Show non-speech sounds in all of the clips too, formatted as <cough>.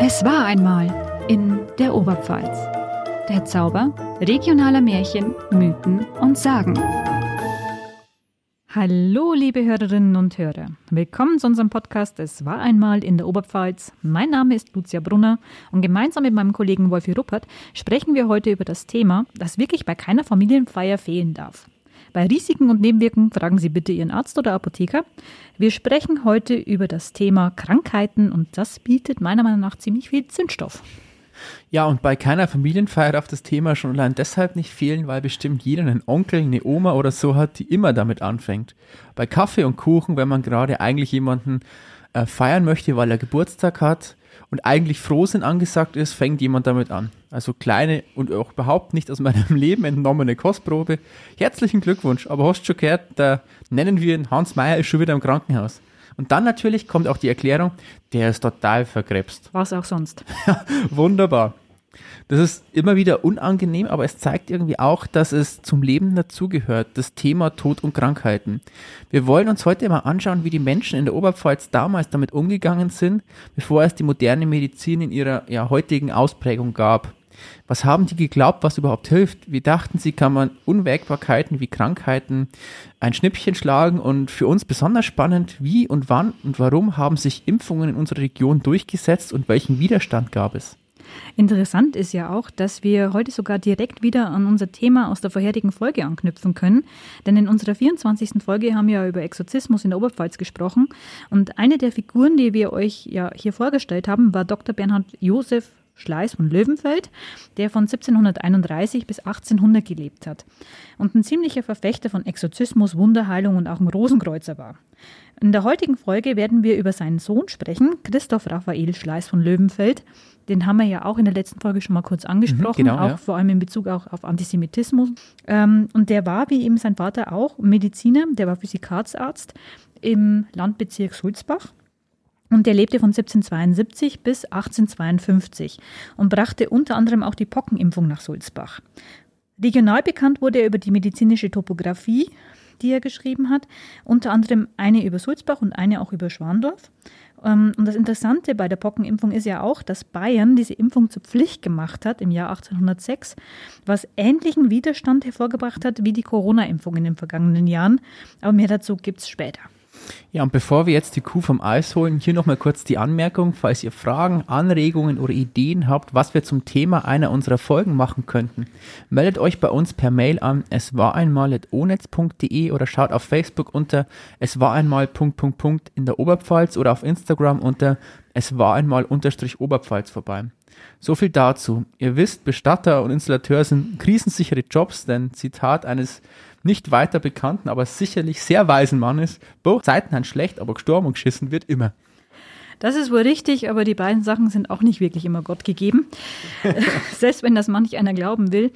Es war einmal in der Oberpfalz. Der Zauber regionaler Märchen, Mythen und Sagen. Hallo, liebe Hörerinnen und Hörer. Willkommen zu unserem Podcast Es war einmal in der Oberpfalz. Mein Name ist Lucia Brunner und gemeinsam mit meinem Kollegen Wolfi Ruppert sprechen wir heute über das Thema, das wirklich bei keiner Familienfeier fehlen darf. Bei Risiken und Nebenwirkungen fragen Sie bitte Ihren Arzt oder Apotheker. Wir sprechen heute über das Thema Krankheiten und das bietet meiner Meinung nach ziemlich viel Zündstoff. Ja, und bei keiner Familienfeier darf das Thema schon allein deshalb nicht fehlen, weil bestimmt jeder einen Onkel, eine Oma oder so hat, die immer damit anfängt. Bei Kaffee und Kuchen, wenn man gerade eigentlich jemanden äh, feiern möchte, weil er Geburtstag hat, und eigentlich Frohsinn angesagt ist, fängt jemand damit an. Also kleine und auch überhaupt nicht aus meinem <laughs> Leben entnommene Kostprobe. Herzlichen Glückwunsch, aber hast schon gehört, da nennen wir ihn Hans Meyer ist schon wieder im Krankenhaus. Und dann natürlich kommt auch die Erklärung, der ist total verkrebst. Was auch sonst. <laughs> Wunderbar. Das ist immer wieder unangenehm, aber es zeigt irgendwie auch, dass es zum Leben dazugehört, das Thema Tod und Krankheiten. Wir wollen uns heute mal anschauen, wie die Menschen in der Oberpfalz damals damit umgegangen sind, bevor es die moderne Medizin in ihrer ja, heutigen Ausprägung gab. Was haben die geglaubt, was überhaupt hilft? Wie dachten sie, kann man Unwägbarkeiten wie Krankheiten ein Schnippchen schlagen? Und für uns besonders spannend, wie und wann und warum haben sich Impfungen in unserer Region durchgesetzt und welchen Widerstand gab es? Interessant ist ja auch, dass wir heute sogar direkt wieder an unser Thema aus der vorherigen Folge anknüpfen können. Denn in unserer 24. Folge haben wir ja über Exorzismus in der Oberpfalz gesprochen. Und eine der Figuren, die wir euch ja hier vorgestellt haben, war Dr. Bernhard Josef Schleiß von Löwenfeld, der von 1731 bis 1800 gelebt hat und ein ziemlicher Verfechter von Exorzismus, Wunderheilung und auch ein Rosenkreuzer war. In der heutigen Folge werden wir über seinen Sohn sprechen, Christoph Raphael Schleiß von Löwenfeld. Den haben wir ja auch in der letzten Folge schon mal kurz angesprochen, mhm, genau, auch ja. vor allem in Bezug auch auf Antisemitismus. Ähm, und der war, wie eben sein Vater auch, Mediziner, der war Physikarsarzt im Landbezirk Sulzbach. Und der lebte von 1772 bis 1852 und brachte unter anderem auch die Pockenimpfung nach Sulzbach. Regional bekannt wurde er über die medizinische Topographie, die er geschrieben hat, unter anderem eine über Sulzbach und eine auch über Schwandorf. Ähm, und das Interessante bei der Pockenimpfung ist ja auch, dass Bayern diese Impfung zur Pflicht gemacht hat im Jahr 1806, was ähnlichen Widerstand hervorgebracht hat wie die Corona-Impfung in den vergangenen Jahren. Aber mehr dazu gibt es später. Ja, und bevor wir jetzt die Kuh vom Eis holen, hier nochmal kurz die Anmerkung, falls ihr Fragen, Anregungen oder Ideen habt, was wir zum Thema einer unserer Folgen machen könnten, meldet euch bei uns per Mail an es war einmal oder schaut auf Facebook unter es war einmal in der Oberpfalz oder auf Instagram unter es war einmal unterstrich Oberpfalz vorbei. So viel dazu. Ihr wisst, Bestatter und Installateur sind krisensichere Jobs, denn Zitat eines nicht weiter bekannten, aber sicherlich sehr weisen Mannes, both Zeiten haben schlecht, aber gestorben und geschissen wird immer. Das ist wohl richtig, aber die beiden Sachen sind auch nicht wirklich immer Gott gegeben. <laughs> <laughs> Selbst wenn das manch einer glauben will.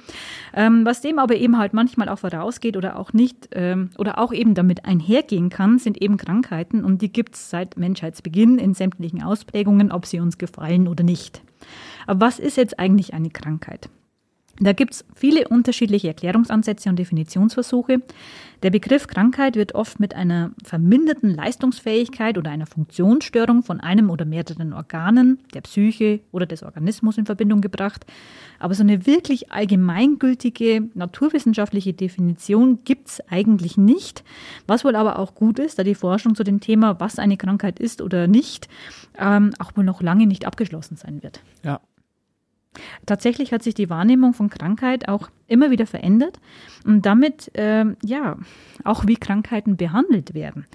Ähm, was dem aber eben halt manchmal auch vorausgeht oder auch nicht ähm, oder auch eben damit einhergehen kann, sind eben Krankheiten und die gibt es seit Menschheitsbeginn in sämtlichen Ausprägungen, ob sie uns gefallen oder nicht. Aber was ist jetzt eigentlich eine Krankheit? Da gibt es viele unterschiedliche Erklärungsansätze und Definitionsversuche. Der Begriff Krankheit wird oft mit einer verminderten Leistungsfähigkeit oder einer Funktionsstörung von einem oder mehreren Organen, der Psyche oder des Organismus in Verbindung gebracht. Aber so eine wirklich allgemeingültige naturwissenschaftliche Definition gibt es eigentlich nicht, was wohl aber auch gut ist, da die Forschung zu dem Thema, was eine Krankheit ist oder nicht, ähm, auch wohl noch lange nicht abgeschlossen sein wird. Ja, Tatsächlich hat sich die Wahrnehmung von Krankheit auch immer wieder verändert und damit äh, ja auch wie Krankheiten behandelt werden.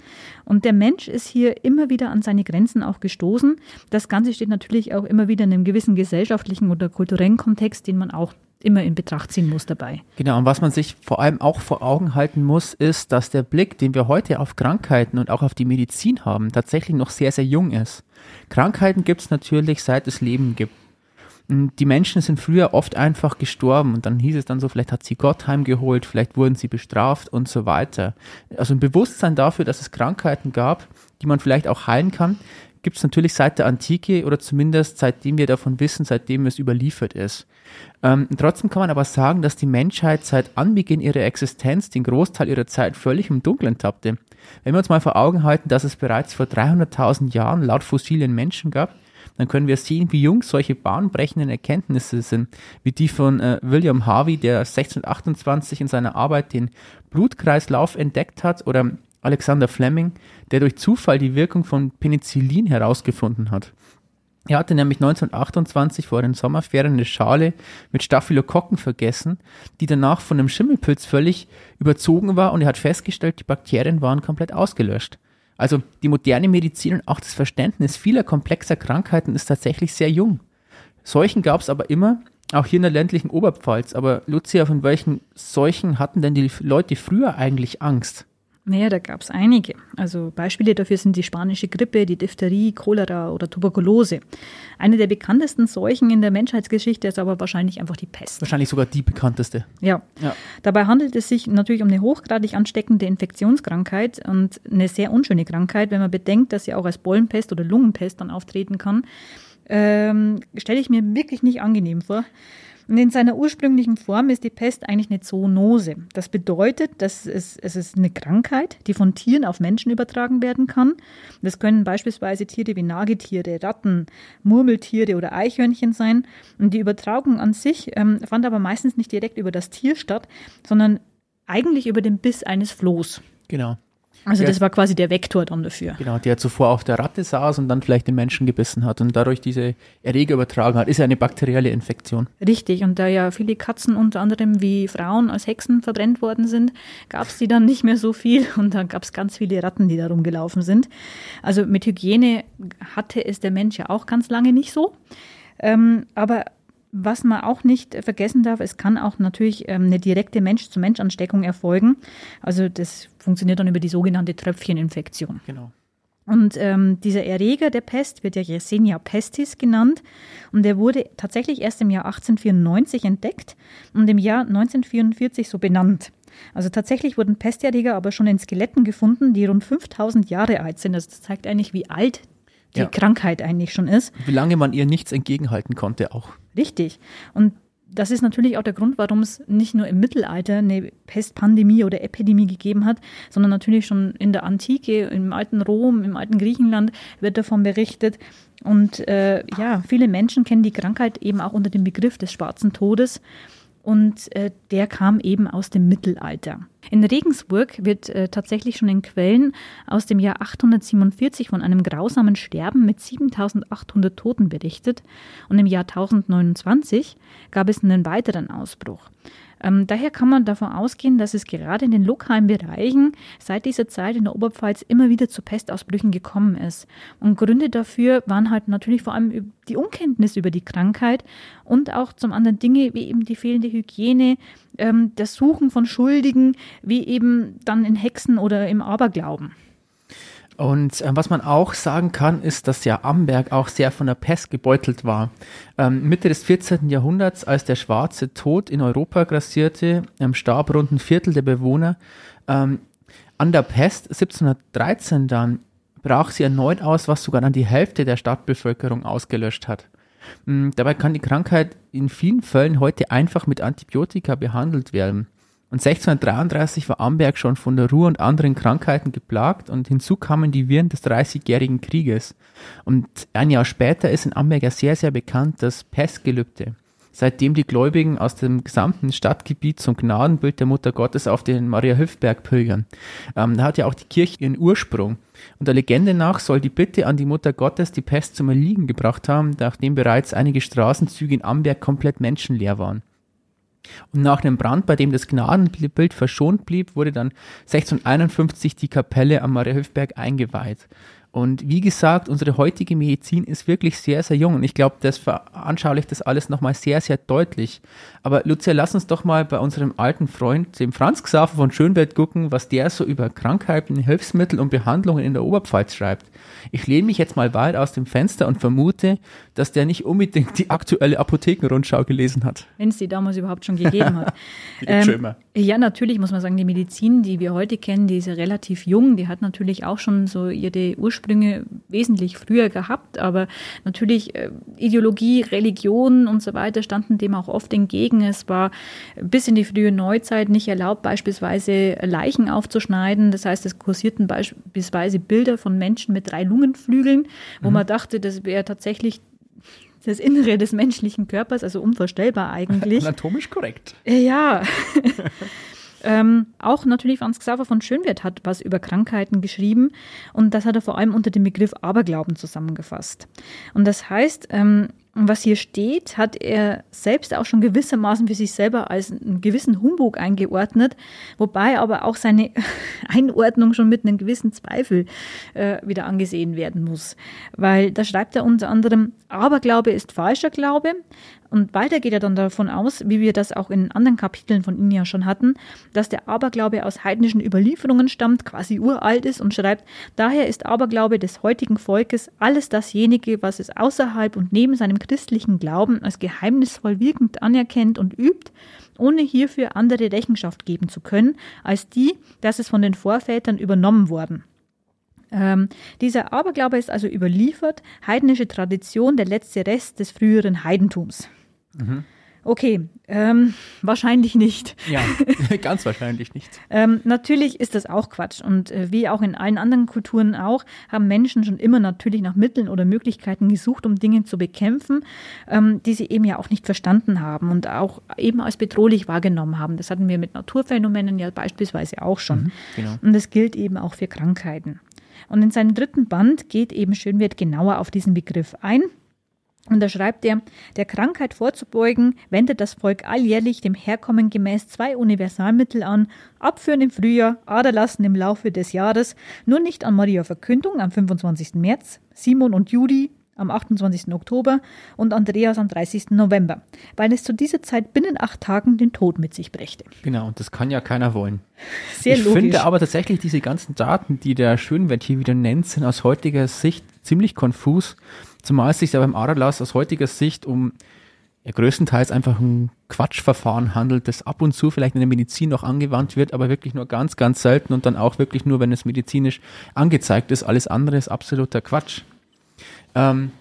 Und der Mensch ist hier immer wieder an seine Grenzen auch gestoßen. Das Ganze steht natürlich auch immer wieder in einem gewissen gesellschaftlichen oder kulturellen Kontext, den man auch immer in Betracht ziehen muss dabei. Genau, und was man sich vor allem auch vor Augen halten muss, ist, dass der Blick, den wir heute auf Krankheiten und auch auf die Medizin haben, tatsächlich noch sehr, sehr jung ist. Krankheiten gibt es natürlich, seit es Leben gibt. Die Menschen sind früher oft einfach gestorben und dann hieß es dann so, vielleicht hat sie Gott heimgeholt, vielleicht wurden sie bestraft und so weiter. Also ein Bewusstsein dafür, dass es Krankheiten gab, die man vielleicht auch heilen kann, gibt es natürlich seit der Antike oder zumindest seitdem wir davon wissen, seitdem es überliefert ist. Ähm, trotzdem kann man aber sagen, dass die Menschheit seit Anbeginn ihrer Existenz den Großteil ihrer Zeit völlig im Dunkeln tappte. Wenn wir uns mal vor Augen halten, dass es bereits vor 300.000 Jahren laut fossilen Menschen gab, dann können wir sehen, wie jung solche bahnbrechenden Erkenntnisse sind, wie die von äh, William Harvey, der 1628 in seiner Arbeit den Blutkreislauf entdeckt hat, oder Alexander Fleming, der durch Zufall die Wirkung von Penicillin herausgefunden hat. Er hatte nämlich 1928 vor den Sommerferien eine Schale mit Staphylokokken vergessen, die danach von einem Schimmelpilz völlig überzogen war und er hat festgestellt, die Bakterien waren komplett ausgelöscht. Also die moderne Medizin und auch das Verständnis vieler komplexer Krankheiten ist tatsächlich sehr jung. Seuchen gab es aber immer, auch hier in der ländlichen Oberpfalz. Aber Lucia, von welchen Seuchen hatten denn die Leute früher eigentlich Angst? Naja, da gab es einige. Also Beispiele dafür sind die spanische Grippe, die Diphtherie, Cholera oder Tuberkulose. Eine der bekanntesten Seuchen in der Menschheitsgeschichte ist aber wahrscheinlich einfach die Pest. Wahrscheinlich sogar die bekannteste. Ja. ja. Dabei handelt es sich natürlich um eine hochgradig ansteckende Infektionskrankheit und eine sehr unschöne Krankheit, wenn man bedenkt, dass sie auch als Bollenpest oder Lungenpest dann auftreten kann. Ähm, Stelle ich mir wirklich nicht angenehm vor. Und in seiner ursprünglichen Form ist die Pest eigentlich eine Zoonose. Das bedeutet, dass es, es ist eine Krankheit, die von Tieren auf Menschen übertragen werden kann. Das können beispielsweise Tiere wie Nagetiere, Ratten, Murmeltiere oder Eichhörnchen sein. Und die Übertragung an sich ähm, fand aber meistens nicht direkt über das Tier statt, sondern eigentlich über den Biss eines Flohs. Genau. Also das war quasi der Vektor dann dafür. Genau, der zuvor auf der Ratte saß und dann vielleicht den Menschen gebissen hat und dadurch diese Erreger übertragen hat. Ist ja eine bakterielle Infektion. Richtig, und da ja viele Katzen unter anderem wie Frauen als Hexen verbrennt worden sind, gab es die dann nicht mehr so viel und dann gab es ganz viele Ratten, die da rumgelaufen sind. Also mit Hygiene hatte es der Mensch ja auch ganz lange nicht so. Ähm, aber was man auch nicht vergessen darf, es kann auch natürlich ähm, eine direkte Mensch-zu-Mensch-Ansteckung erfolgen. Also das funktioniert dann über die sogenannte Tröpfcheninfektion. Genau. Und ähm, dieser Erreger der Pest wird ja Yersinia pestis genannt und der wurde tatsächlich erst im Jahr 1894 entdeckt und im Jahr 1944 so benannt. Also tatsächlich wurden Pesterreger aber schon in Skeletten gefunden, die rund 5000 Jahre alt sind. Also das zeigt eigentlich, wie alt die ja. Krankheit eigentlich schon ist. Wie lange man ihr nichts entgegenhalten konnte auch. Richtig. Und das ist natürlich auch der Grund, warum es nicht nur im Mittelalter eine Pestpandemie oder Epidemie gegeben hat, sondern natürlich schon in der Antike, im alten Rom, im alten Griechenland wird davon berichtet. Und äh, ja, viele Menschen kennen die Krankheit eben auch unter dem Begriff des schwarzen Todes und äh, der kam eben aus dem Mittelalter. In Regensburg wird äh, tatsächlich schon in Quellen aus dem Jahr 847 von einem grausamen Sterben mit 7800 Toten berichtet und im Jahr 1029 gab es einen weiteren Ausbruch. Ähm, daher kann man davon ausgehen, dass es gerade in den lokalen Bereichen seit dieser Zeit in der Oberpfalz immer wieder zu Pestausbrüchen gekommen ist. Und Gründe dafür waren halt natürlich vor allem die Unkenntnis über die Krankheit und auch zum anderen Dinge wie eben die fehlende Hygiene, ähm, das Suchen von Schuldigen, wie eben dann in Hexen oder im Aberglauben. Und äh, was man auch sagen kann, ist, dass ja Amberg auch sehr von der Pest gebeutelt war. Ähm, Mitte des 14. Jahrhunderts, als der schwarze Tod in Europa grassierte, ähm, starb rund ein Viertel der Bewohner. Ähm, an der Pest 1713 dann brach sie erneut aus, was sogar dann die Hälfte der Stadtbevölkerung ausgelöscht hat. Ähm, dabei kann die Krankheit in vielen Fällen heute einfach mit Antibiotika behandelt werden. Und 1633 war Amberg schon von der Ruhr und anderen Krankheiten geplagt und hinzu kamen die Viren des Dreißigjährigen Krieges. Und ein Jahr später ist in Amberg ja sehr, sehr bekannt das Pestgelübde. Seitdem die Gläubigen aus dem gesamten Stadtgebiet zum Gnadenbild der Mutter Gottes auf den Maria-Hilfberg pilgern. Ähm, da hat ja auch die Kirche ihren Ursprung. Und der Legende nach soll die Bitte an die Mutter Gottes die Pest zum Erliegen gebracht haben, nachdem bereits einige Straßenzüge in Amberg komplett menschenleer waren. Und nach einem Brand, bei dem das Gnadenbild verschont blieb, wurde dann 1651 die Kapelle am Mariahilfberg eingeweiht. Und wie gesagt, unsere heutige Medizin ist wirklich sehr, sehr jung. Und ich glaube, das veranschaulicht das alles nochmal sehr, sehr deutlich. Aber Lucia, lass uns doch mal bei unserem alten Freund, dem Franz Xaver von Schönwelt, gucken, was der so über Krankheiten, Hilfsmittel und Behandlungen in der Oberpfalz schreibt. Ich lehne mich jetzt mal weit aus dem Fenster und vermute, dass der nicht unbedingt die aktuelle Apothekenrundschau gelesen hat. Wenn es die damals überhaupt schon gegeben hat. <laughs> ähm, ja, natürlich muss man sagen, die Medizin, die wir heute kennen, die ist ja relativ jung. Die hat natürlich auch schon so ihre Ursprünge Ursprünge wesentlich früher gehabt, aber natürlich äh, Ideologie, Religion und so weiter standen dem auch oft entgegen. Es war bis in die frühe Neuzeit nicht erlaubt, beispielsweise Leichen aufzuschneiden. Das heißt, es kursierten beispielsweise Bilder von Menschen mit drei Lungenflügeln, wo mhm. man dachte, das wäre tatsächlich das Innere des menschlichen Körpers, also unvorstellbar eigentlich. <laughs> Anatomisch korrekt. Ja. <laughs> Ähm, auch natürlich Franz Xaver von Schönwert hat was über Krankheiten geschrieben und das hat er vor allem unter dem Begriff Aberglauben zusammengefasst. Und das heißt, ähm, was hier steht, hat er selbst auch schon gewissermaßen für sich selber als einen gewissen Humbug eingeordnet, wobei aber auch seine <laughs> Einordnung schon mit einem gewissen Zweifel äh, wieder angesehen werden muss. Weil da schreibt er unter anderem, Aberglaube ist falscher Glaube, und weiter geht er dann davon aus, wie wir das auch in anderen Kapiteln von ihm ja schon hatten, dass der Aberglaube aus heidnischen Überlieferungen stammt, quasi uralt ist und schreibt, daher ist Aberglaube des heutigen Volkes alles dasjenige, was es außerhalb und neben seinem christlichen Glauben als geheimnisvoll wirkend anerkennt und übt, ohne hierfür andere Rechenschaft geben zu können, als die, dass es von den Vorvätern übernommen worden. Ähm, dieser Aberglaube ist also überliefert, heidnische Tradition, der letzte Rest des früheren Heidentums. Mhm. Okay, ähm, wahrscheinlich nicht. Ja, <laughs> ganz wahrscheinlich nicht. ähm, natürlich ist das auch Quatsch. Und äh, wie auch in allen anderen Kulturen auch, haben Menschen schon immer natürlich nach Mitteln oder Möglichkeiten gesucht, um Dinge zu bekämpfen, ähm, die sie eben ja auch nicht verstanden haben und auch eben als bedrohlich wahrgenommen haben. Das hatten wir mit Naturphänomenen ja beispielsweise auch schon. Mhm, genau. Und das gilt eben auch für Krankheiten. Und in seinem dritten Band geht eben Schönwert genauer auf diesen Begriff ein und da schreibt er, der Krankheit vorzubeugen, wendet das Volk alljährlich dem Herkommen gemäß zwei Universalmittel an, Abführen im Frühjahr, Aderlassen im Laufe des Jahres, nur nicht an Maria Verkündung am 25. März, Simon und Judy am 28. Oktober und Andreas am 30. November, weil es zu dieser Zeit binnen acht Tagen den Tod mit sich brächte. Genau, und das kann ja keiner wollen. Sehr ich logisch. finde aber tatsächlich diese ganzen Daten, die der Schönwert hier wieder nennt, sind aus heutiger Sicht ziemlich konfus. Zumal es sich ja beim Aderlass aus heutiger Sicht um ja, größtenteils einfach ein Quatschverfahren handelt, das ab und zu vielleicht in der Medizin noch angewandt wird, aber wirklich nur ganz, ganz selten und dann auch wirklich nur, wenn es medizinisch angezeigt ist. Alles andere ist absoluter Quatsch. Ähm,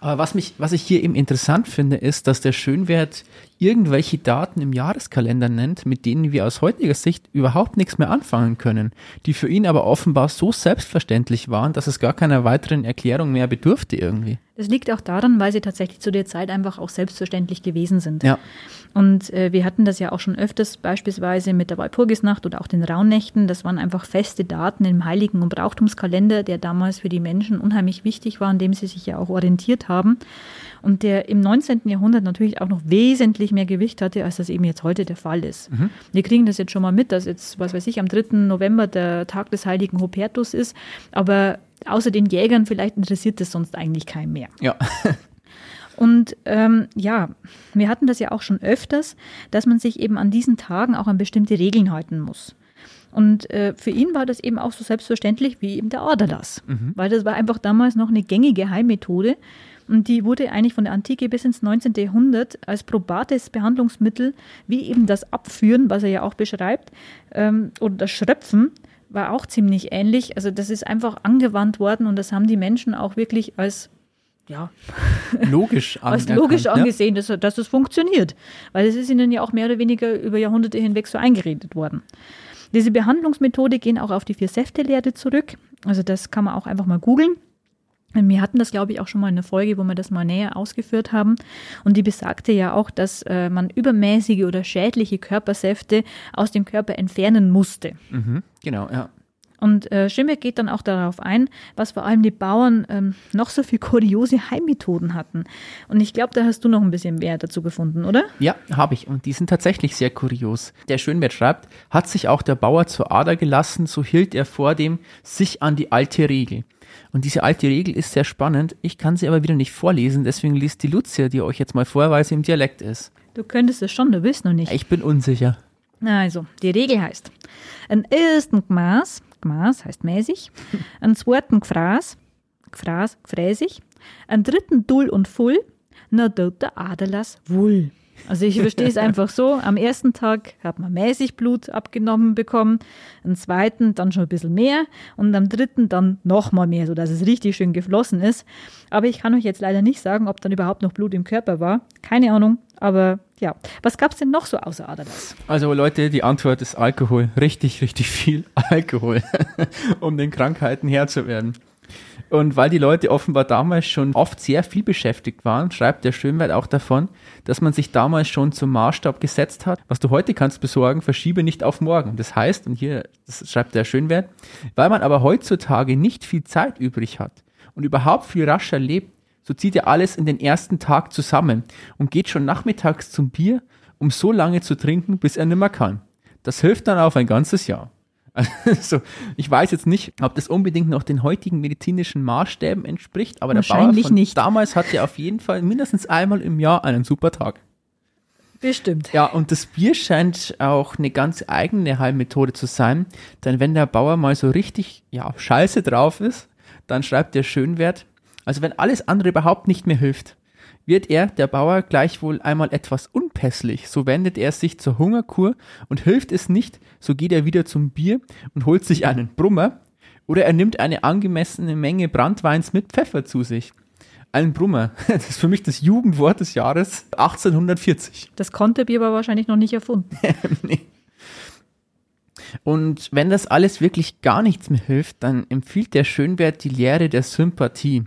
aber was mich, was ich hier eben interessant finde, ist, dass der Schönwert irgendwelche Daten im Jahreskalender nennt, mit denen wir aus heutiger Sicht überhaupt nichts mehr anfangen können, die für ihn aber offenbar so selbstverständlich waren, dass es gar keiner weiteren Erklärung mehr bedurfte irgendwie. Das liegt auch daran, weil sie tatsächlich zu der Zeit einfach auch selbstverständlich gewesen sind. Ja. Und äh, wir hatten das ja auch schon öfters, beispielsweise mit der Walpurgisnacht oder auch den Rauhnächten. Das waren einfach feste Daten im Heiligen- und Brauchtumskalender, der damals für die Menschen unheimlich wichtig war, an dem sie sich ja auch orientiert haben. Und der im 19. Jahrhundert natürlich auch noch wesentlich mehr Gewicht hatte, als das eben jetzt heute der Fall ist. Mhm. Wir kriegen das jetzt schon mal mit, dass jetzt, was weiß ich, am 3. November der Tag des heiligen Hubertus ist. Aber außer den Jägern vielleicht interessiert das sonst eigentlich keinen mehr. Ja. <laughs> Und ähm, ja, wir hatten das ja auch schon öfters, dass man sich eben an diesen Tagen auch an bestimmte Regeln halten muss. Und äh, für ihn war das eben auch so selbstverständlich wie eben der Aderlass, mhm. weil das war einfach damals noch eine gängige Heilmethode und die wurde eigentlich von der Antike bis ins 19. Jahrhundert als probates Behandlungsmittel, wie eben das Abführen, was er ja auch beschreibt, ähm, oder das Schröpfen, war auch ziemlich ähnlich. Also das ist einfach angewandt worden und das haben die Menschen auch wirklich als ja, <laughs> logisch, als logisch angesehen, ja? dass, dass es funktioniert. Weil es ist ihnen ja auch mehr oder weniger über Jahrhunderte hinweg so eingeredet worden. Diese Behandlungsmethode gehen auch auf die Vier-Säfte-Lehre zurück. Also das kann man auch einfach mal googeln. Wir hatten das, glaube ich, auch schon mal in einer Folge, wo wir das mal näher ausgeführt haben. Und die besagte ja auch, dass äh, man übermäßige oder schädliche Körpersäfte aus dem Körper entfernen musste. Mhm, genau, ja. Und äh, Schimbeck geht dann auch darauf ein, was vor allem die Bauern ähm, noch so viel kuriose Heimmethoden hatten. Und ich glaube, da hast du noch ein bisschen mehr dazu gefunden, oder? Ja, habe ich. Und die sind tatsächlich sehr kurios. Der Schönwert schreibt, hat sich auch der Bauer zur Ader gelassen, so hielt er vor dem sich an die alte Regel. Und diese alte Regel ist sehr spannend. Ich kann sie aber wieder nicht vorlesen, deswegen liest die Lucia, die euch jetzt mal vor, weil sie im Dialekt ist. Du könntest es schon, du bist noch nicht. Ich bin unsicher. Also, die Regel heißt, ein ersten Gmaß Gmaß heißt mäßig, <laughs> einen zweiten Gfraß, Gfraß, gfräsig, einen dritten Dull und Full, na der Aderlass Wull. Also ich verstehe es einfach so, am ersten Tag hat man mäßig Blut abgenommen bekommen, am zweiten dann schon ein bisschen mehr und am dritten dann nochmal mehr, sodass es richtig schön geflossen ist. Aber ich kann euch jetzt leider nicht sagen, ob dann überhaupt noch Blut im Körper war. Keine Ahnung, aber ja. Was gab es denn noch so außer Aderlass? Also Leute, die Antwort ist Alkohol. Richtig, richtig viel <laughs> Alkohol, <laughs> um den Krankheiten Herr zu werden. Und weil die Leute offenbar damals schon oft sehr viel beschäftigt waren, schreibt der Schönwert auch davon, dass man sich damals schon zum Maßstab gesetzt hat, was du heute kannst besorgen, verschiebe nicht auf morgen. Das heißt, und hier das schreibt der Schönwert, weil man aber heutzutage nicht viel Zeit übrig hat und überhaupt viel rascher lebt, so zieht er alles in den ersten Tag zusammen und geht schon nachmittags zum Bier, um so lange zu trinken, bis er nimmer kann. Das hilft dann auf ein ganzes Jahr. <laughs> Also, ich weiß jetzt nicht, ob das unbedingt noch den heutigen medizinischen Maßstäben entspricht, aber der Bauer von nicht. damals hatte auf jeden Fall mindestens einmal im Jahr einen super Tag. Bestimmt. Ja, und das Bier scheint auch eine ganz eigene Heilmethode zu sein, denn wenn der Bauer mal so richtig, ja, scheiße drauf ist, dann schreibt der Schönwert, also wenn alles andere überhaupt nicht mehr hilft, wird er, der Bauer, gleichwohl einmal etwas unpässlich, so wendet er sich zur Hungerkur und hilft es nicht, so geht er wieder zum Bier und holt sich einen Brummer, oder er nimmt eine angemessene Menge Brandweins mit Pfeffer zu sich. Ein Brummer, <laughs> das ist für mich das Jugendwort des Jahres 1840. Das konnte Bier aber wahrscheinlich noch nicht erfunden. <laughs> nee. Und wenn das alles wirklich gar nichts mehr hilft, dann empfiehlt der Schönwert die Lehre der Sympathie.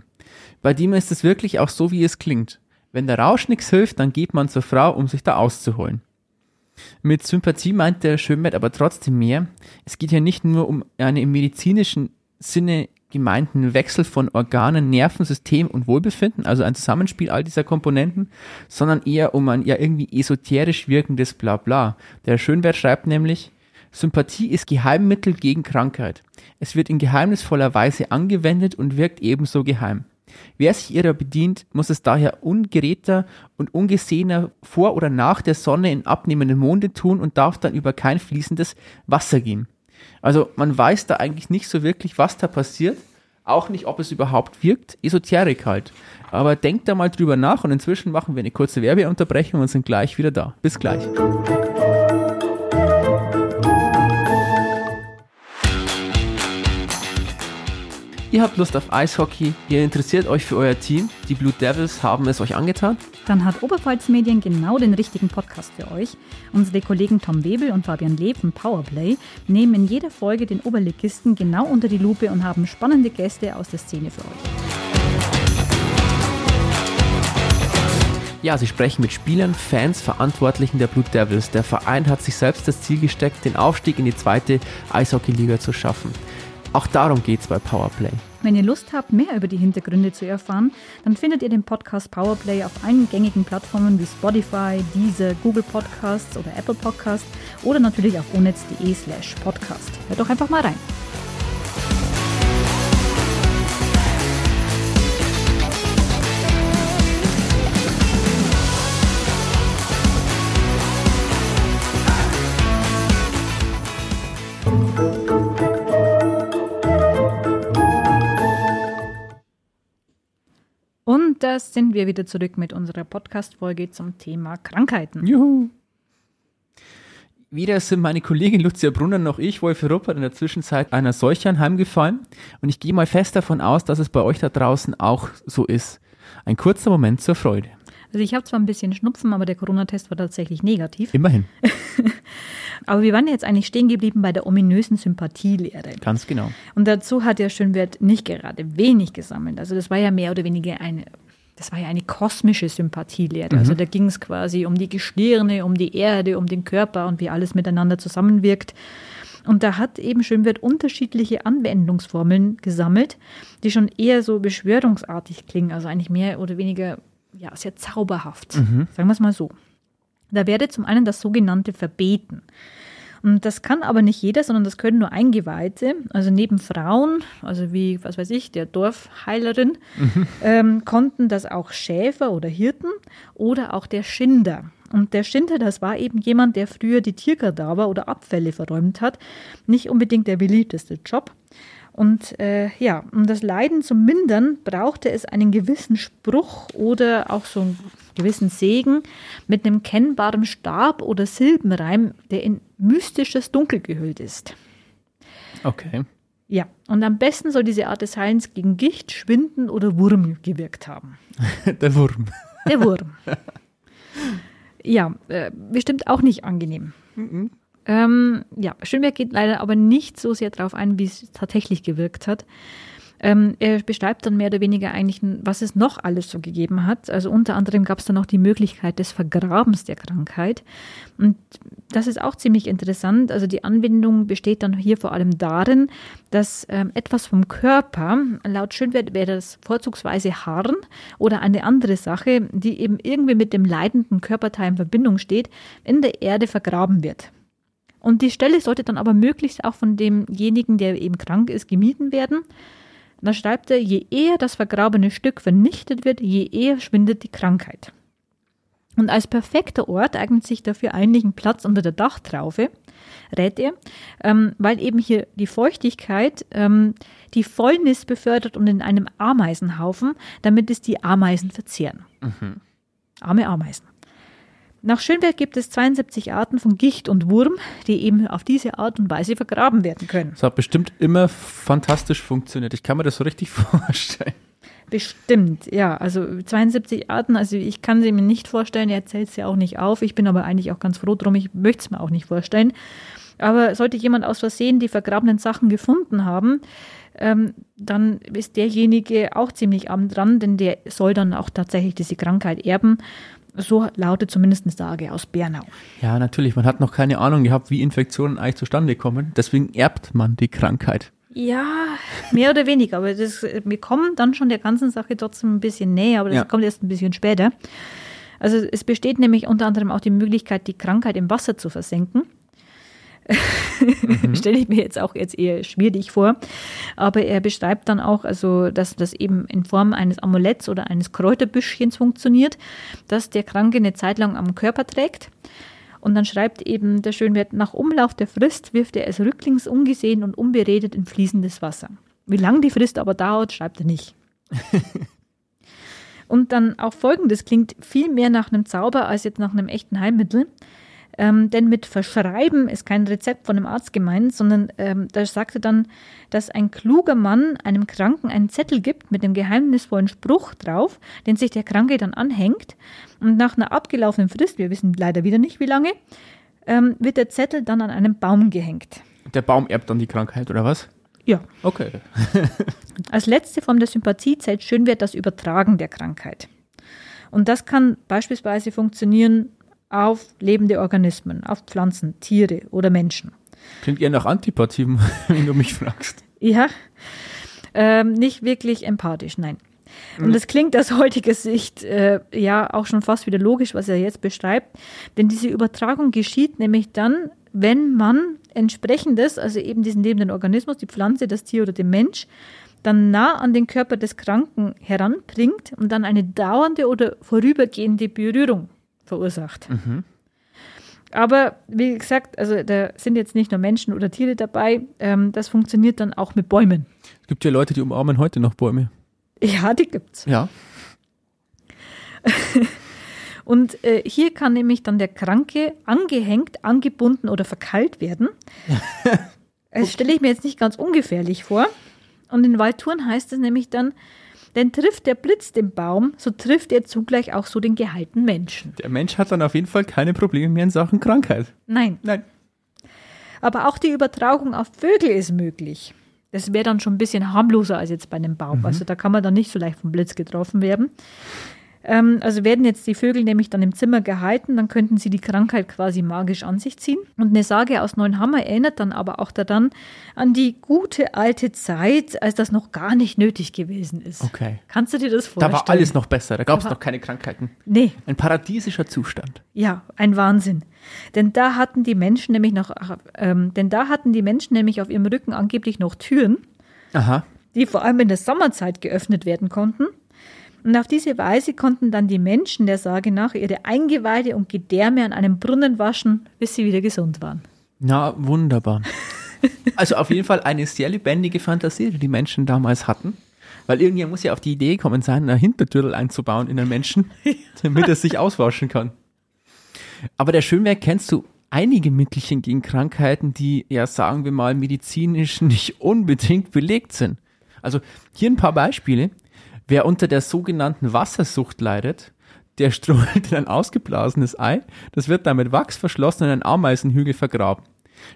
Bei dem ist es wirklich auch so, wie es klingt. Wenn der Rausch nichts hilft, dann geht man zur Frau, um sich da auszuholen. Mit Sympathie meint der Schönwert aber trotzdem mehr. Es geht ja nicht nur um einen im medizinischen Sinne gemeinten Wechsel von Organen, Nervensystem und Wohlbefinden, also ein Zusammenspiel all dieser Komponenten, sondern eher um ein ja irgendwie esoterisch wirkendes Blabla. Der Schönwert schreibt nämlich, Sympathie ist Geheimmittel gegen Krankheit. Es wird in geheimnisvoller Weise angewendet und wirkt ebenso geheim. Wer sich ihrer bedient, muss es daher ungeräter und ungesehener vor oder nach der Sonne in abnehmenden Monde tun und darf dann über kein fließendes Wasser gehen. Also man weiß da eigentlich nicht so wirklich, was da passiert, auch nicht, ob es überhaupt wirkt, Esoterik halt. Aber denkt da mal drüber nach und inzwischen machen wir eine kurze Werbeunterbrechung und sind gleich wieder da. Bis gleich. Ihr habt Lust auf Eishockey, ihr interessiert euch für euer Team, die Blue Devils haben es euch angetan? Dann hat Oberpfalz Medien genau den richtigen Podcast für euch. Unsere Kollegen Tom Webel und Fabian Leb von Powerplay nehmen in jeder Folge den Oberligisten genau unter die Lupe und haben spannende Gäste aus der Szene für euch. Ja, sie sprechen mit Spielern, Fans, Verantwortlichen der Blue Devils. Der Verein hat sich selbst das Ziel gesteckt, den Aufstieg in die zweite Eishockeyliga zu schaffen. Auch darum geht es bei Powerplay. Wenn ihr Lust habt, mehr über die Hintergründe zu erfahren, dann findet ihr den Podcast Powerplay auf allen gängigen Plattformen wie Spotify, Deezer, Google Podcasts oder Apple Podcasts oder natürlich auf onetz.de slash podcast. Hört doch einfach mal rein. Und da sind wir wieder zurück mit unserer Podcast-Folge zum Thema Krankheiten. Juhu! Weder sind meine Kollegin Lucia Brunner noch ich, Wolf Ruppert, in der Zwischenzeit einer Seuche anheimgefallen. Und ich gehe mal fest davon aus, dass es bei euch da draußen auch so ist. Ein kurzer Moment zur Freude. Also ich habe zwar ein bisschen Schnupfen, aber der Corona-Test war tatsächlich negativ. Immerhin. <laughs> aber wir waren jetzt eigentlich stehen geblieben bei der ominösen Sympathielehre. Ganz genau. Und dazu hat ja Schönwert nicht gerade wenig gesammelt. Also das war ja mehr oder weniger eine, das war ja eine kosmische Sympathielehre. Also mhm. Also da ging es quasi um die Gestirne, um die Erde, um den Körper und wie alles miteinander zusammenwirkt. Und da hat eben Schönwert unterschiedliche Anwendungsformeln gesammelt, die schon eher so beschwörungsartig klingen, also eigentlich mehr oder weniger ja, sehr zauberhaft. Mhm. Sagen wir es mal so. Da werde zum einen das sogenannte Verbeten. Und das kann aber nicht jeder, sondern das können nur Eingeweihte. Also neben Frauen, also wie, was weiß ich, der Dorfheilerin, mhm. ähm, konnten das auch Schäfer oder Hirten oder auch der Schinder. Und der Schinder, das war eben jemand, der früher die Tierkadaver oder Abfälle verräumt hat. Nicht unbedingt der beliebteste Job. Und äh, ja, um das Leiden zu mindern, brauchte es einen gewissen Spruch oder auch so ein gewissen Segen mit einem kennbaren Stab oder Silbenreim, der in mystisches Dunkel gehüllt ist. Okay. Ja, und am besten soll diese Art des Heilens gegen Gicht, Schwinden oder Wurm gewirkt haben. <laughs> Der Wurm. Der Wurm. ja, äh, bestimmt auch nicht angenehm. Mhm. Ähm, ja, Schönberg geht leider aber nicht so sehr darauf ein, wie es tatsächlich gewirkt hat. Ähm, er beschreibt dann mehr oder weniger eigentlich, was es noch alles so gegeben hat. Also unter anderem gab es dann noch die Möglichkeit des Vergrabens der Krankheit. Und das ist auch ziemlich interessant. Also die Anwendung besteht dann hier vor allem darin, dass ähm, etwas vom Körper, laut Schönwert wäre das vorzugsweise Harn oder eine andere Sache, die eben irgendwie mit dem leidenden Körperteil in Verbindung steht, in der Erde vergraben wird. Und die Stelle sollte dann aber möglichst auch von demjenigen, der eben krank ist, gemieden werden. Da schreibt er, je eher das vergrabene Stück vernichtet wird, je eher schwindet die Krankheit. Und als perfekter Ort eignet sich dafür eigentlich ein Platz unter der Dachtraufe, rät er, ähm, weil eben hier die Feuchtigkeit ähm, die Fäulnis befördert und in einem Ameisenhaufen, damit es die Ameisen verzehren. Mhm. Arme Ameisen. Nach Schönberg gibt es 72 Arten von Gicht und Wurm, die eben auf diese Art und Weise vergraben werden können. Das hat bestimmt immer fantastisch funktioniert. Ich kann mir das so richtig <laughs> vorstellen. Bestimmt, ja. Also 72 Arten, also ich kann sie mir nicht vorstellen, er zählt sie auch nicht auf. Ich bin aber eigentlich auch ganz froh drum, ich möchte es mir auch nicht vorstellen. Aber sollte jemand aus Versehen die vergrabenen Sachen gefunden haben, ähm, dann ist derjenige auch ziemlich arm dran, denn der soll dann auch tatsächlich diese Krankheit erben. So lautet zumindest eine Sage aus Bernau. Ja, natürlich. Man hat noch keine Ahnung gehabt, wie Infektionen eigentlich zustande kommen. Deswegen erbt man die Krankheit. Ja, mehr oder weniger. Aber das, wir kommen dann schon der ganzen Sache trotzdem ein bisschen näher, aber das ja. kommt erst ein bisschen später. Also es besteht nämlich unter anderem auch die Möglichkeit, die Krankheit im Wasser zu versenken. Mhm. <laughs> Stelle ich mir jetzt auch jetzt eher schwierig vor. Aber er beschreibt dann auch, also, dass das eben in Form eines Amuletts oder eines Kräuterbüschchens funktioniert, das der Kranke eine Zeit lang am Körper trägt. Und dann schreibt eben der Schönwert, nach Umlauf der Frist wirft er es rücklings ungesehen und unberedet in fließendes Wasser. Wie lang die Frist aber dauert, schreibt er nicht. <laughs> und dann auch folgendes klingt viel mehr nach einem Zauber als jetzt nach einem echten Heilmittel. Ähm, denn mit Verschreiben ist kein Rezept von einem Arzt gemeint, sondern ähm, da sagte dann, dass ein kluger Mann einem Kranken einen Zettel gibt mit einem geheimnisvollen Spruch drauf, den sich der Kranke dann anhängt. Und nach einer abgelaufenen Frist, wir wissen leider wieder nicht wie lange, ähm, wird der Zettel dann an einem Baum gehängt. Der Baum erbt dann die Krankheit, oder was? Ja. Okay. <laughs> Als letzte Form der Sympathie zählt Schönwert das Übertragen der Krankheit. Und das kann beispielsweise funktionieren auf lebende Organismen, auf Pflanzen, Tiere oder Menschen. Klingt eher nach Antipathie, <laughs> wenn du mich fragst. Ja, ähm, nicht wirklich empathisch, nein. Und das klingt aus heutiger Sicht äh, ja auch schon fast wieder logisch, was er jetzt beschreibt. Denn diese Übertragung geschieht nämlich dann, wenn man entsprechendes, also eben diesen lebenden Organismus, die Pflanze, das Tier oder den Mensch, dann nah an den Körper des Kranken heranbringt und dann eine dauernde oder vorübergehende Berührung verursacht. Mhm. Aber wie gesagt, also da sind jetzt nicht nur Menschen oder Tiere dabei, ähm, das funktioniert dann auch mit Bäumen. Es gibt ja Leute, die umarmen heute noch Bäume. Ja, die gibt's. Ja. <laughs> Und äh, hier kann nämlich dann der Kranke angehängt, angebunden oder verkeilt werden. <laughs> das stelle ich mir jetzt nicht ganz ungefährlich vor. Und in Waldtouren heißt es nämlich dann, denn trifft der Blitz den Baum, so trifft er zugleich auch so den geheilten Menschen. Der Mensch hat dann auf jeden Fall keine Probleme mehr in Sachen Krankheit. Nein. Nein. Aber auch die Übertragung auf Vögel ist möglich. Das wäre dann schon ein bisschen harmloser als jetzt bei einem Baum. Mhm. Also da kann man dann nicht so leicht vom Blitz getroffen werden. Ähm, also werden jetzt die Vögel nämlich dann im Zimmer gehalten, dann könnten sie die Krankheit quasi magisch an sich ziehen. Und eine Sage aus Neuenhammer erinnert dann aber auch daran an die gute alte Zeit, als das noch gar nicht nötig gewesen ist. Okay. Kannst du dir das vorstellen? Da war alles noch besser, da gab es noch keine Krankheiten. Nee. Ein paradiesischer Zustand. Ja, ein Wahnsinn. Denn da hatten die Menschen nämlich noch, ähm, denn da hatten die Menschen nämlich auf ihrem Rücken angeblich noch Türen, Aha. die vor allem in der Sommerzeit geöffnet werden konnten. Und auf diese Weise konnten dann die Menschen der Sage nach ihre Eingeweide und Gedärme an einem Brunnen waschen, bis sie wieder gesund waren. Na, wunderbar. <laughs> also auf jeden Fall eine sehr lebendige Fantasie, die die Menschen damals hatten. Weil irgendjemand muss ja auf die Idee kommen sein, eine Hintertürtel einzubauen in den Menschen, <laughs> damit er sich auswaschen kann. Aber der Schönwerk kennst du einige Mittelchen gegen Krankheiten, die ja, sagen wir mal, medizinisch nicht unbedingt belegt sind. Also hier ein paar Beispiele. Wer unter der sogenannten Wassersucht leidet, der strahlt in ein ausgeblasenes Ei, das wird dann mit Wachs verschlossen in einen Ameisenhügel vergraben.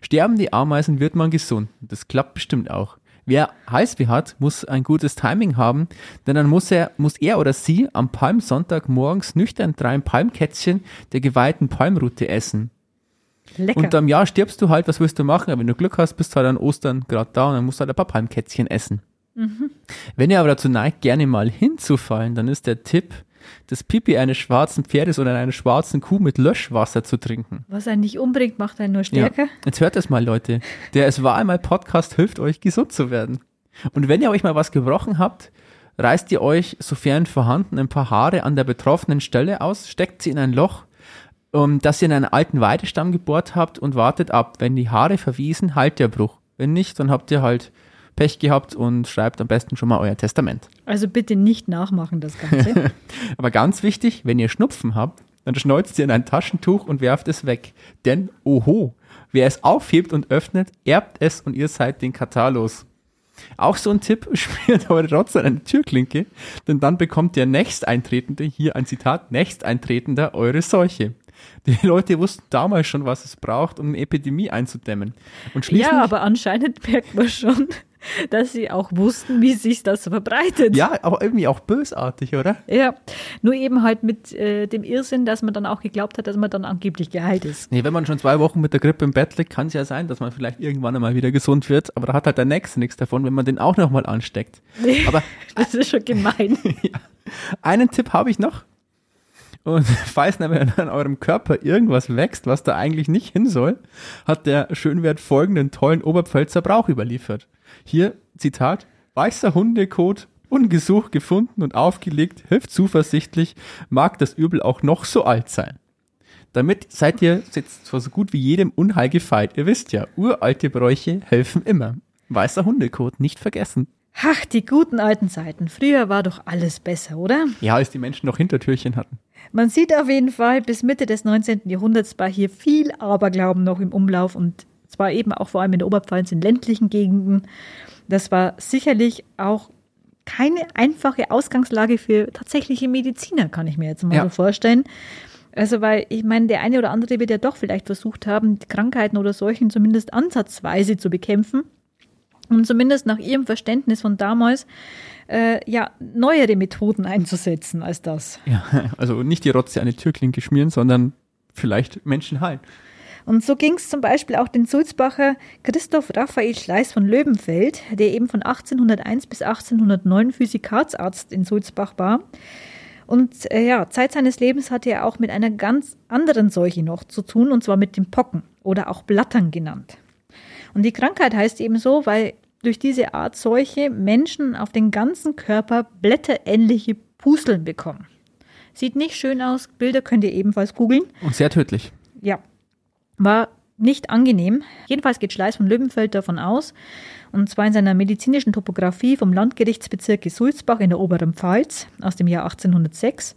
Sterben die Ameisen, wird man gesund. Das klappt bestimmt auch. Wer Heißweh hat, muss ein gutes Timing haben, denn dann muss er, muss er oder sie am Palmsonntag morgens nüchtern drei Palmkätzchen der geweihten Palmrute essen. Lecker. Und am Jahr stirbst du halt, was willst du machen? Aber wenn du Glück hast, bist du halt an Ostern gerade da und dann musst du halt ein paar Palmkätzchen essen. Wenn ihr aber dazu neigt, gerne mal hinzufallen, dann ist der Tipp, das Pipi eines schwarzen Pferdes oder einer schwarzen Kuh mit Löschwasser zu trinken. Was einen nicht umbringt, macht einen nur stärker. Ja. Jetzt hört es mal, Leute. Der Es war einmal Podcast hilft euch, gesund zu werden. Und wenn ihr euch mal was gebrochen habt, reißt ihr euch, sofern vorhanden, ein paar Haare an der betroffenen Stelle aus, steckt sie in ein Loch, um, das ihr in einen alten Weidestamm gebohrt habt und wartet ab. Wenn die Haare verwiesen, halt der Bruch. Wenn nicht, dann habt ihr halt Pech gehabt und schreibt am besten schon mal euer Testament. Also bitte nicht nachmachen, das Ganze. <laughs> Aber ganz wichtig, wenn ihr Schnupfen habt, dann schneuzt ihr in ein Taschentuch und werft es weg. Denn, oho, wer es aufhebt und öffnet, erbt es und ihr seid den Katar los. Auch so ein Tipp, <laughs> schmiert eure Rotze an eine Türklinke, denn dann bekommt der Nächsteintretende, hier ein Zitat, Nächsteintretender eure Seuche. Die Leute wussten damals schon, was es braucht, um eine Epidemie einzudämmen. Und schließlich, ja, aber anscheinend merkt man schon, <laughs> dass sie auch wussten, wie sich das verbreitet. ja, aber irgendwie auch bösartig, oder? Ja, nur eben halt mit äh, dem Irrsinn, dass man dann auch geglaubt hat, dass man dann angeblich geheilt ist. Nee, wenn man schon zwei Wochen mit der Grippe im Bett liegt, kann es ja sein, dass man vielleicht irgendwann einmal wieder gesund wird, aber da hat halt der Nächste nichts davon, wenn man den auch nochmal ansteckt. Aber <laughs> Das ist schon gemein. <laughs> einen Tipp habe ich noch. Und falls nämlich an eurem Körper irgendwas wächst, was da eigentlich nicht hin soll, hat der Schönwert folgenden tollen Oberpfälzer Brauch überliefert. Hier, Zitat, weißer Hundekot, ungesucht gefunden und aufgelegt, hilft zuversichtlich, mag das Übel auch noch so alt sein. Damit seid ihr jetzt vor so gut wie jedem Unheil gefeit. Ihr wisst ja, uralte Bräuche helfen immer. Weißer Hundekot, nicht vergessen. Ach, die guten alten Zeiten. Früher war doch alles besser, oder? Ja, als die Menschen noch Hintertürchen hatten. Man sieht auf jeden Fall, bis Mitte des 19. Jahrhunderts war hier viel Aberglauben noch im Umlauf und zwar eben auch vor allem in der Oberpfalz in ländlichen Gegenden. Das war sicherlich auch keine einfache Ausgangslage für tatsächliche Mediziner, kann ich mir jetzt mal Ja. so vorstellen. Also, weil ich meine, der eine oder andere wird ja doch vielleicht versucht haben, Krankheiten oder Seuchen zumindest ansatzweise zu bekämpfen. Und zumindest nach ihrem Verständnis von damals, äh, ja, neuere Methoden einzusetzen als das. Ja, <laughs> also nicht die Rotze an die Türklinke schmieren, sondern vielleicht Menschen heilen. Und so ging es zum Beispiel auch den Sulzbacher Christoph Raphael Schleiß von Löwenfeld, der eben von 1801 bis 1809 Physikatsarzt in Sulzbach war. Und äh, ja, Zeit seines Lebens hatte er auch mit einer ganz anderen Seuche noch zu tun, und zwar mit dem Pocken oder auch Blattern genannt. Und die Krankheit heißt eben so, weil durch diese Art Seuche Menschen auf den ganzen Körper blätterähnliche Pusteln bekommen. Sieht nicht schön aus, Bilder könnt ihr ebenfalls googeln. Und sehr tödlich. Ja, war nicht angenehm. Jedenfalls geht Schleiß von Löwenfeld davon aus, und zwar in seiner medizinischen Topographie vom Landgerichtsbezirk Sulzbach in der oberen Pfalz aus dem Jahr 1806,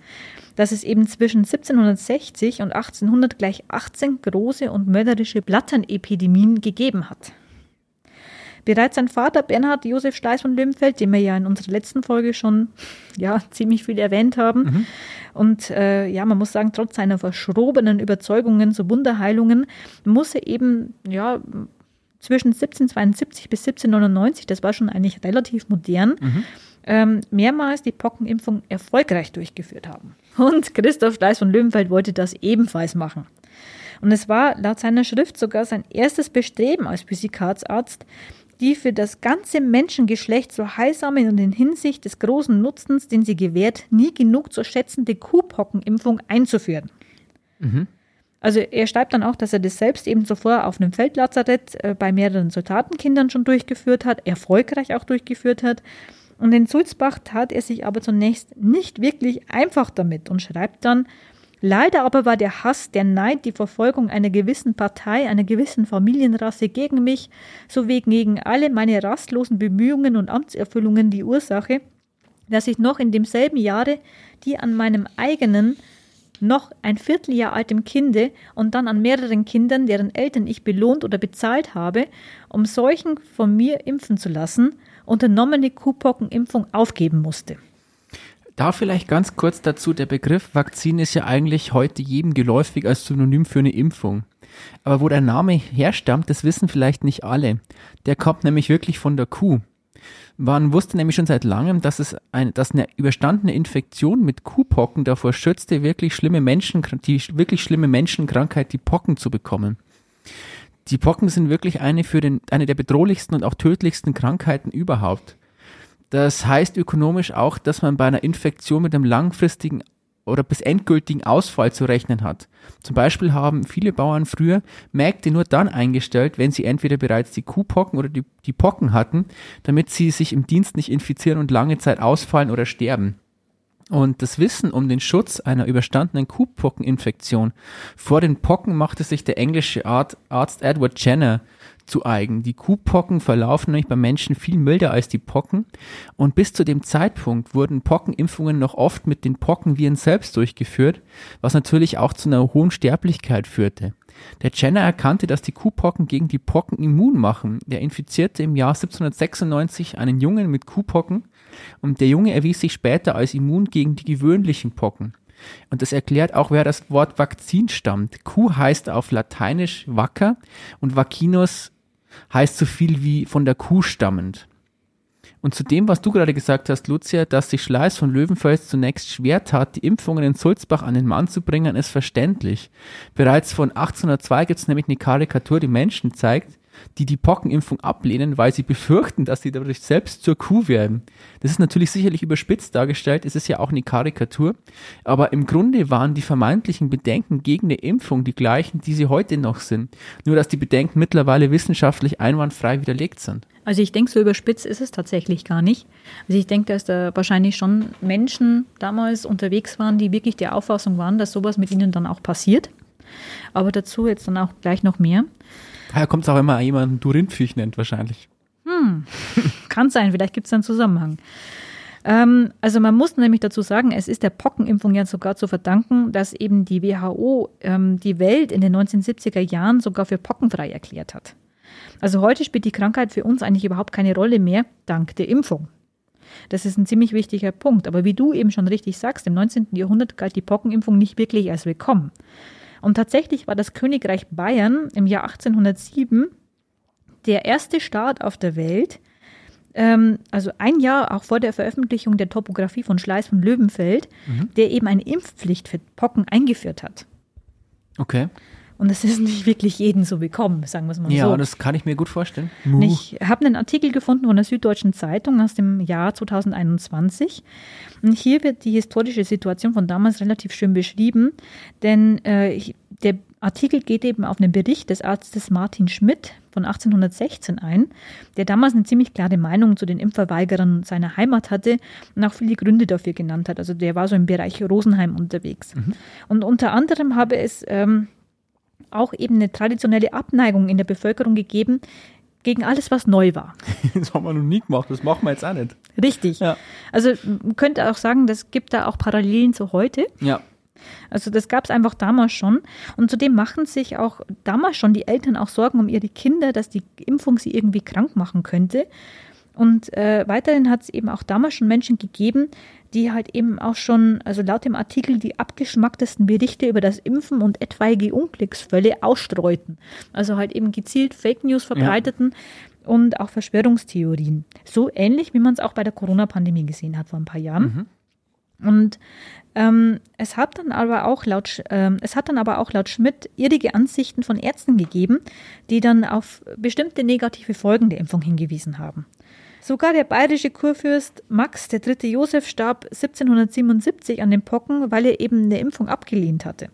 dass es eben zwischen 1760 und 1800 gleich 18 große und mörderische Blatternepidemien gegeben hat. Bereits sein Vater Bernhard Josef Steiß von Löwenfeld, den wir ja in unserer letzten Folge schon ja, ziemlich viel erwähnt haben, und äh, ja, man muss sagen, trotz seiner verschrobenen Überzeugungen zu Wunderheilungen muss er eben ja zwischen 1772 bis 1799, das war schon eigentlich relativ modern, ähm, mehrmals die Pockenimpfung erfolgreich durchgeführt haben. Und Christoph Steiß von Löwenfeld wollte das ebenfalls machen. Und es war laut seiner Schrift sogar sein erstes Bestreben als Physikatsarzt, die für das ganze Menschengeschlecht so heilsame und in Hinsicht des großen Nutzens, den sie gewährt, nie genug zu schätzende Kuhpockenimpfung einzuführen. Also er schreibt dann auch, dass er das selbst eben zuvor auf einem Feldlazarett äh, bei mehreren Soldatenkindern schon durchgeführt hat, erfolgreich auch durchgeführt hat. Und in Sulzbach tat er sich aber zunächst nicht wirklich einfach damit und schreibt dann, Leider aber war der Hass, der Neid, die Verfolgung einer gewissen Partei, einer gewissen Familienrasse gegen mich, sowie gegen alle meine rastlosen Bemühungen und Amtserfüllungen die Ursache, dass ich noch in demselben Jahre die an meinem eigenen noch ein Vierteljahr altem Kinde und dann an mehreren Kindern, deren Eltern ich belohnt oder bezahlt habe, um solchen von mir impfen zu lassen, unternommene Kuhpockenimpfung aufgeben musste. Da vielleicht ganz kurz dazu, der Begriff Vakzin ist ja eigentlich heute jedem geläufig als Synonym für eine Impfung. Aber wo der Name herstammt, das wissen vielleicht nicht alle. Der kommt nämlich wirklich von der Kuh. Man wusste nämlich schon seit langem, dass es ein, dass eine überstandene Infektion mit Kuhpocken davor schützte, wirklich schlimme Menschen, die wirklich schlimme Menschenkrankheit, die Pocken zu bekommen. Die Pocken sind wirklich eine für den, eine der bedrohlichsten und auch tödlichsten Krankheiten überhaupt. Das heißt ökonomisch auch, dass man bei einer Infektion mit einem langfristigen oder bis endgültigen Ausfall zu rechnen hat. Zum Beispiel haben viele Bauern früher Mägde nur dann eingestellt, wenn sie entweder bereits die Kuhpocken oder die, die Pocken hatten, damit sie sich im Dienst nicht infizieren und lange Zeit ausfallen oder sterben. Und das Wissen um den Schutz einer überstandenen Kuhpockeninfektion vor den Pocken machte sich der englische Arzt Edward Jenner zu eigen. Die Kuhpocken verlaufen nämlich beim Menschen viel milder als die Pocken und bis zu dem Zeitpunkt wurden Pockenimpfungen noch oft mit den Pockenviren selbst durchgeführt, was natürlich auch zu einer hohen Sterblichkeit führte. Der Jenner erkannte, dass die Kuhpocken gegen die Pocken immun machen. Er infizierte im Jahr 1796 einen Jungen mit Kuhpocken und der Junge erwies sich später als immun gegen die gewöhnlichen Pocken. Und das erklärt auch, wer das Wort Vakzin stammt. Kuh heißt auf Lateinisch wacker und Vaccinus heißt so viel wie von der Kuh stammend. Und zu dem, was du gerade gesagt hast, Lucia, dass sich Schleiß von Löwenfels zunächst schwer tat, die Impfungen in Sulzbach an den Mann zu bringen, ist verständlich. Bereits von 1802 gibt es nämlich eine Karikatur, die Menschen zeigt, die die Pockenimpfung ablehnen, weil sie befürchten, dass sie dadurch selbst zur Kuh werden. Das ist natürlich sicherlich überspitzt dargestellt, es ist ja auch eine Karikatur, aber im Grunde waren die vermeintlichen Bedenken gegen eine Impfung die gleichen, die sie heute noch sind, nur dass die Bedenken mittlerweile wissenschaftlich einwandfrei widerlegt sind. Also ich denke, so überspitzt ist es tatsächlich gar nicht. Also ich denke, dass da wahrscheinlich schon Menschen damals unterwegs waren, die wirklich der Auffassung waren, dass sowas mit ihnen dann auch passiert. Aber dazu jetzt dann auch gleich noch mehr. Daher kommt es auch immer jemanden du Rindviech nennt wahrscheinlich. Hm, kann sein, vielleicht gibt es einen Zusammenhang. Ähm, also man muss nämlich dazu sagen, es ist der Pockenimpfung ja sogar zu verdanken, dass eben die WHO ähm, die Welt in den 1970er Jahren sogar für pockenfrei erklärt hat. Also heute spielt die Krankheit für uns eigentlich überhaupt keine Rolle mehr, dank der Impfung. Das ist ein ziemlich wichtiger Punkt. Aber wie du eben schon richtig sagst, im 19. Jahrhundert galt die Pockenimpfung nicht wirklich als willkommen. Und tatsächlich war das Königreich Bayern im Jahr 1807 der erste Staat auf der Welt, ähm, also ein Jahr auch vor der Veröffentlichung der Topographie von Schleiß von Löwenfeld, mhm. der eben eine Impfpflicht für Pocken eingeführt hat. Okay. Und es ist <laughs> nicht wirklich jeden so bekommen, sagen wir es mal ja, so. Ja, das kann ich mir gut vorstellen. Ich habe einen Artikel gefunden von der Süddeutschen Zeitung aus dem Jahr 2021. Und hier wird die historische Situation von damals relativ schön beschrieben, denn äh, der Artikel geht eben auf einen Bericht des Arztes Martin Schmidt von 1816 ein, der damals eine ziemlich klare Meinung zu den Impfverweigerern seiner Heimat hatte und auch viele Gründe dafür genannt hat. Also der war so im Bereich Rosenheim unterwegs. Mhm. Und unter anderem habe es ähm, auch eben eine traditionelle Abneigung in der Bevölkerung gegeben gegen alles, was neu war. <laughs> Das haben wir noch nie gemacht, das machen wir jetzt auch nicht. Richtig. Ja. Also man könnte auch sagen, das gibt da auch Parallelen zu heute. Ja. Also das gab es einfach damals schon. Und zudem machen sich auch damals schon die Eltern auch Sorgen um ihre Kinder, dass die Impfung sie irgendwie krank machen könnte. Und äh, weiterhin hat es eben auch damals schon Menschen gegeben, die halt eben auch schon, also laut dem Artikel, die abgeschmacktesten Berichte über das Impfen und etwaige Unglücksfälle ausstreuten. Also halt eben gezielt Fake News verbreiteten ja. und auch Verschwörungstheorien. So ähnlich, wie man es auch bei der Corona-Pandemie gesehen hat vor ein paar Jahren. Mhm. Und ähm, es hat dann aber auch laut, ähm, es hat dann aber auch laut Schmidt irrige Ansichten von Ärzten gegeben, die dann auf bestimmte negative Folgen der Impfung hingewiesen haben. Sogar der bayerische Kurfürst Max III. Josef starb 1777 an den Pocken, weil er eben eine Impfung abgelehnt hatte.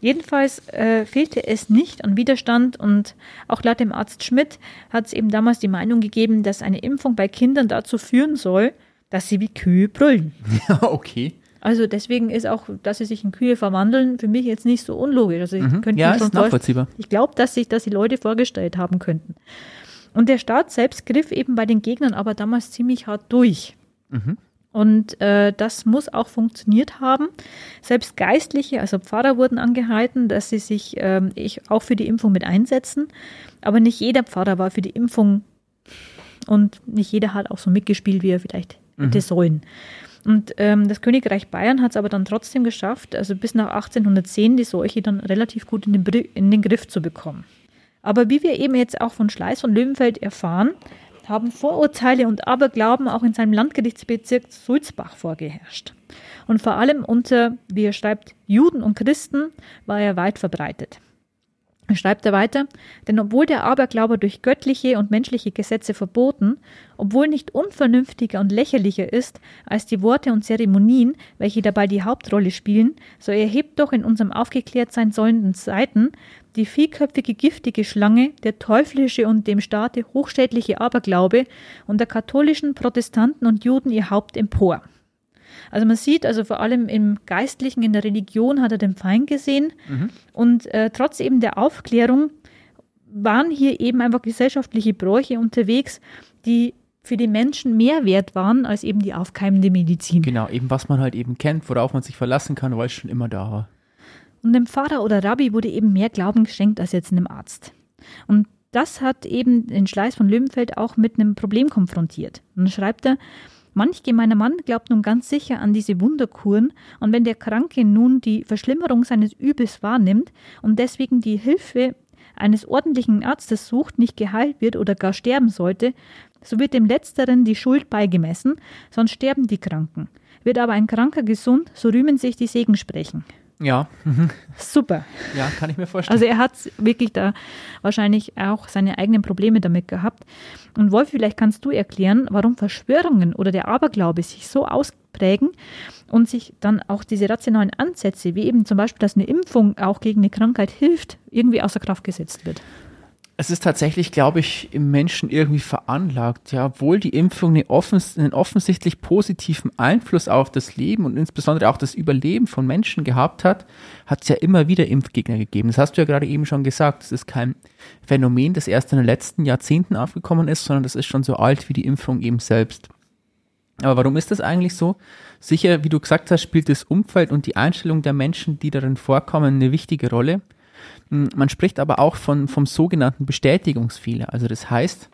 Jedenfalls äh, fehlte es nicht an Widerstand und auch laut dem Arzt Schmidt hat es eben damals die Meinung gegeben, dass eine Impfung bei Kindern dazu führen soll, dass sie wie Kühe brüllen. <laughs> Ja, okay. Also deswegen ist auch, dass sie sich in Kühe verwandeln, für mich jetzt nicht so unlogisch. Also ich mhm. könnte ja, mir schon ist nachvollziehbar. Ich glaube, dass sich das die Leute vorgestellt haben könnten. Und der Staat selbst griff eben bei den Gegnern aber damals ziemlich hart durch. Mhm. Und äh, das muss auch funktioniert haben. Selbst Geistliche, also Pfarrer, wurden angehalten, dass sie sich ähm, ich, auch für die Impfung mit einsetzen. Aber nicht jeder Pfarrer war für die Impfung und nicht jeder hat auch so mitgespielt, wie er vielleicht mhm. hätte sollen. Und ähm, das Königreich Bayern hat es aber dann trotzdem geschafft, also bis nach 1810 die Seuche dann relativ gut in den, in den Griff zu bekommen. Aber wie wir eben jetzt auch von Schleiß von Löwenfeld erfahren, haben Vorurteile und Aberglauben auch in seinem Landgerichtsbezirk Sulzbach vorgeherrscht. Und vor allem unter, wie er schreibt, Juden und Christen war er weit verbreitet. Schreibt er weiter, denn obwohl der Aberglaube durch göttliche und menschliche Gesetze verboten, obwohl nicht unvernünftiger und lächerlicher ist als die Worte und Zeremonien, welche dabei die Hauptrolle spielen, so erhebt doch in unserem aufgeklärt sein sollenden Seiten die vielköpfige giftige Schlange, der teuflische und dem Staate hochschädliche Aberglaube und der katholischen Protestanten und Juden ihr Haupt empor. Also man sieht, also vor allem im Geistlichen, in der Religion hat er den Feind gesehen mhm. und äh, trotz eben der Aufklärung waren hier eben einfach gesellschaftliche Bräuche unterwegs, die für die Menschen mehr wert waren als eben die aufkeimende Medizin. Genau, eben was man halt eben kennt, worauf man sich verlassen kann, weil es schon immer da war. Und dem Pfarrer oder Rabbi wurde eben mehr Glauben geschenkt als jetzt einem Arzt. Und das hat eben den Schleiß von Löwenfeld auch mit einem Problem konfrontiert. Und dann schreibt er, Manch gemeiner Mann glaubt nun ganz sicher an diese Wunderkuren, und wenn der Kranke nun die Verschlimmerung seines Übels wahrnimmt und deswegen die Hilfe eines ordentlichen Arztes sucht, nicht geheilt wird oder gar sterben sollte, so wird dem Letzteren die Schuld beigemessen, sonst sterben die Kranken. Wird aber ein Kranker gesund, so rühmen sich die Segensprechen. Ja. Mhm. Super. Ja, kann ich mir vorstellen. Also er hat wirklich da wahrscheinlich auch seine eigenen Probleme damit gehabt. Und Wolf, vielleicht kannst du erklären, warum Verschwörungen oder der Aberglaube sich so ausprägen und sich dann auch diese rationalen Ansätze, wie eben zum Beispiel, dass eine Impfung auch gegen eine Krankheit hilft, irgendwie außer Kraft gesetzt wird es ist tatsächlich, glaube ich, im Menschen irgendwie veranlagt. Ja, obwohl die Impfung eine offens einen offensichtlich positiven Einfluss auf das Leben und insbesondere auch das Überleben von Menschen gehabt hat, hat es ja immer wieder Impfgegner gegeben. Das hast du ja gerade eben schon gesagt. Das ist kein Phänomen, das erst in den letzten Jahrzehnten aufgekommen ist, sondern das ist schon so alt wie die Impfung eben selbst. Aber warum ist das eigentlich so? Sicher, wie du gesagt hast, spielt das Umfeld und die Einstellung der Menschen, die darin vorkommen, eine wichtige Rolle. Hm, man spricht aber auch von, vom sogenannten Bestätigungsfehler. Also das heißt,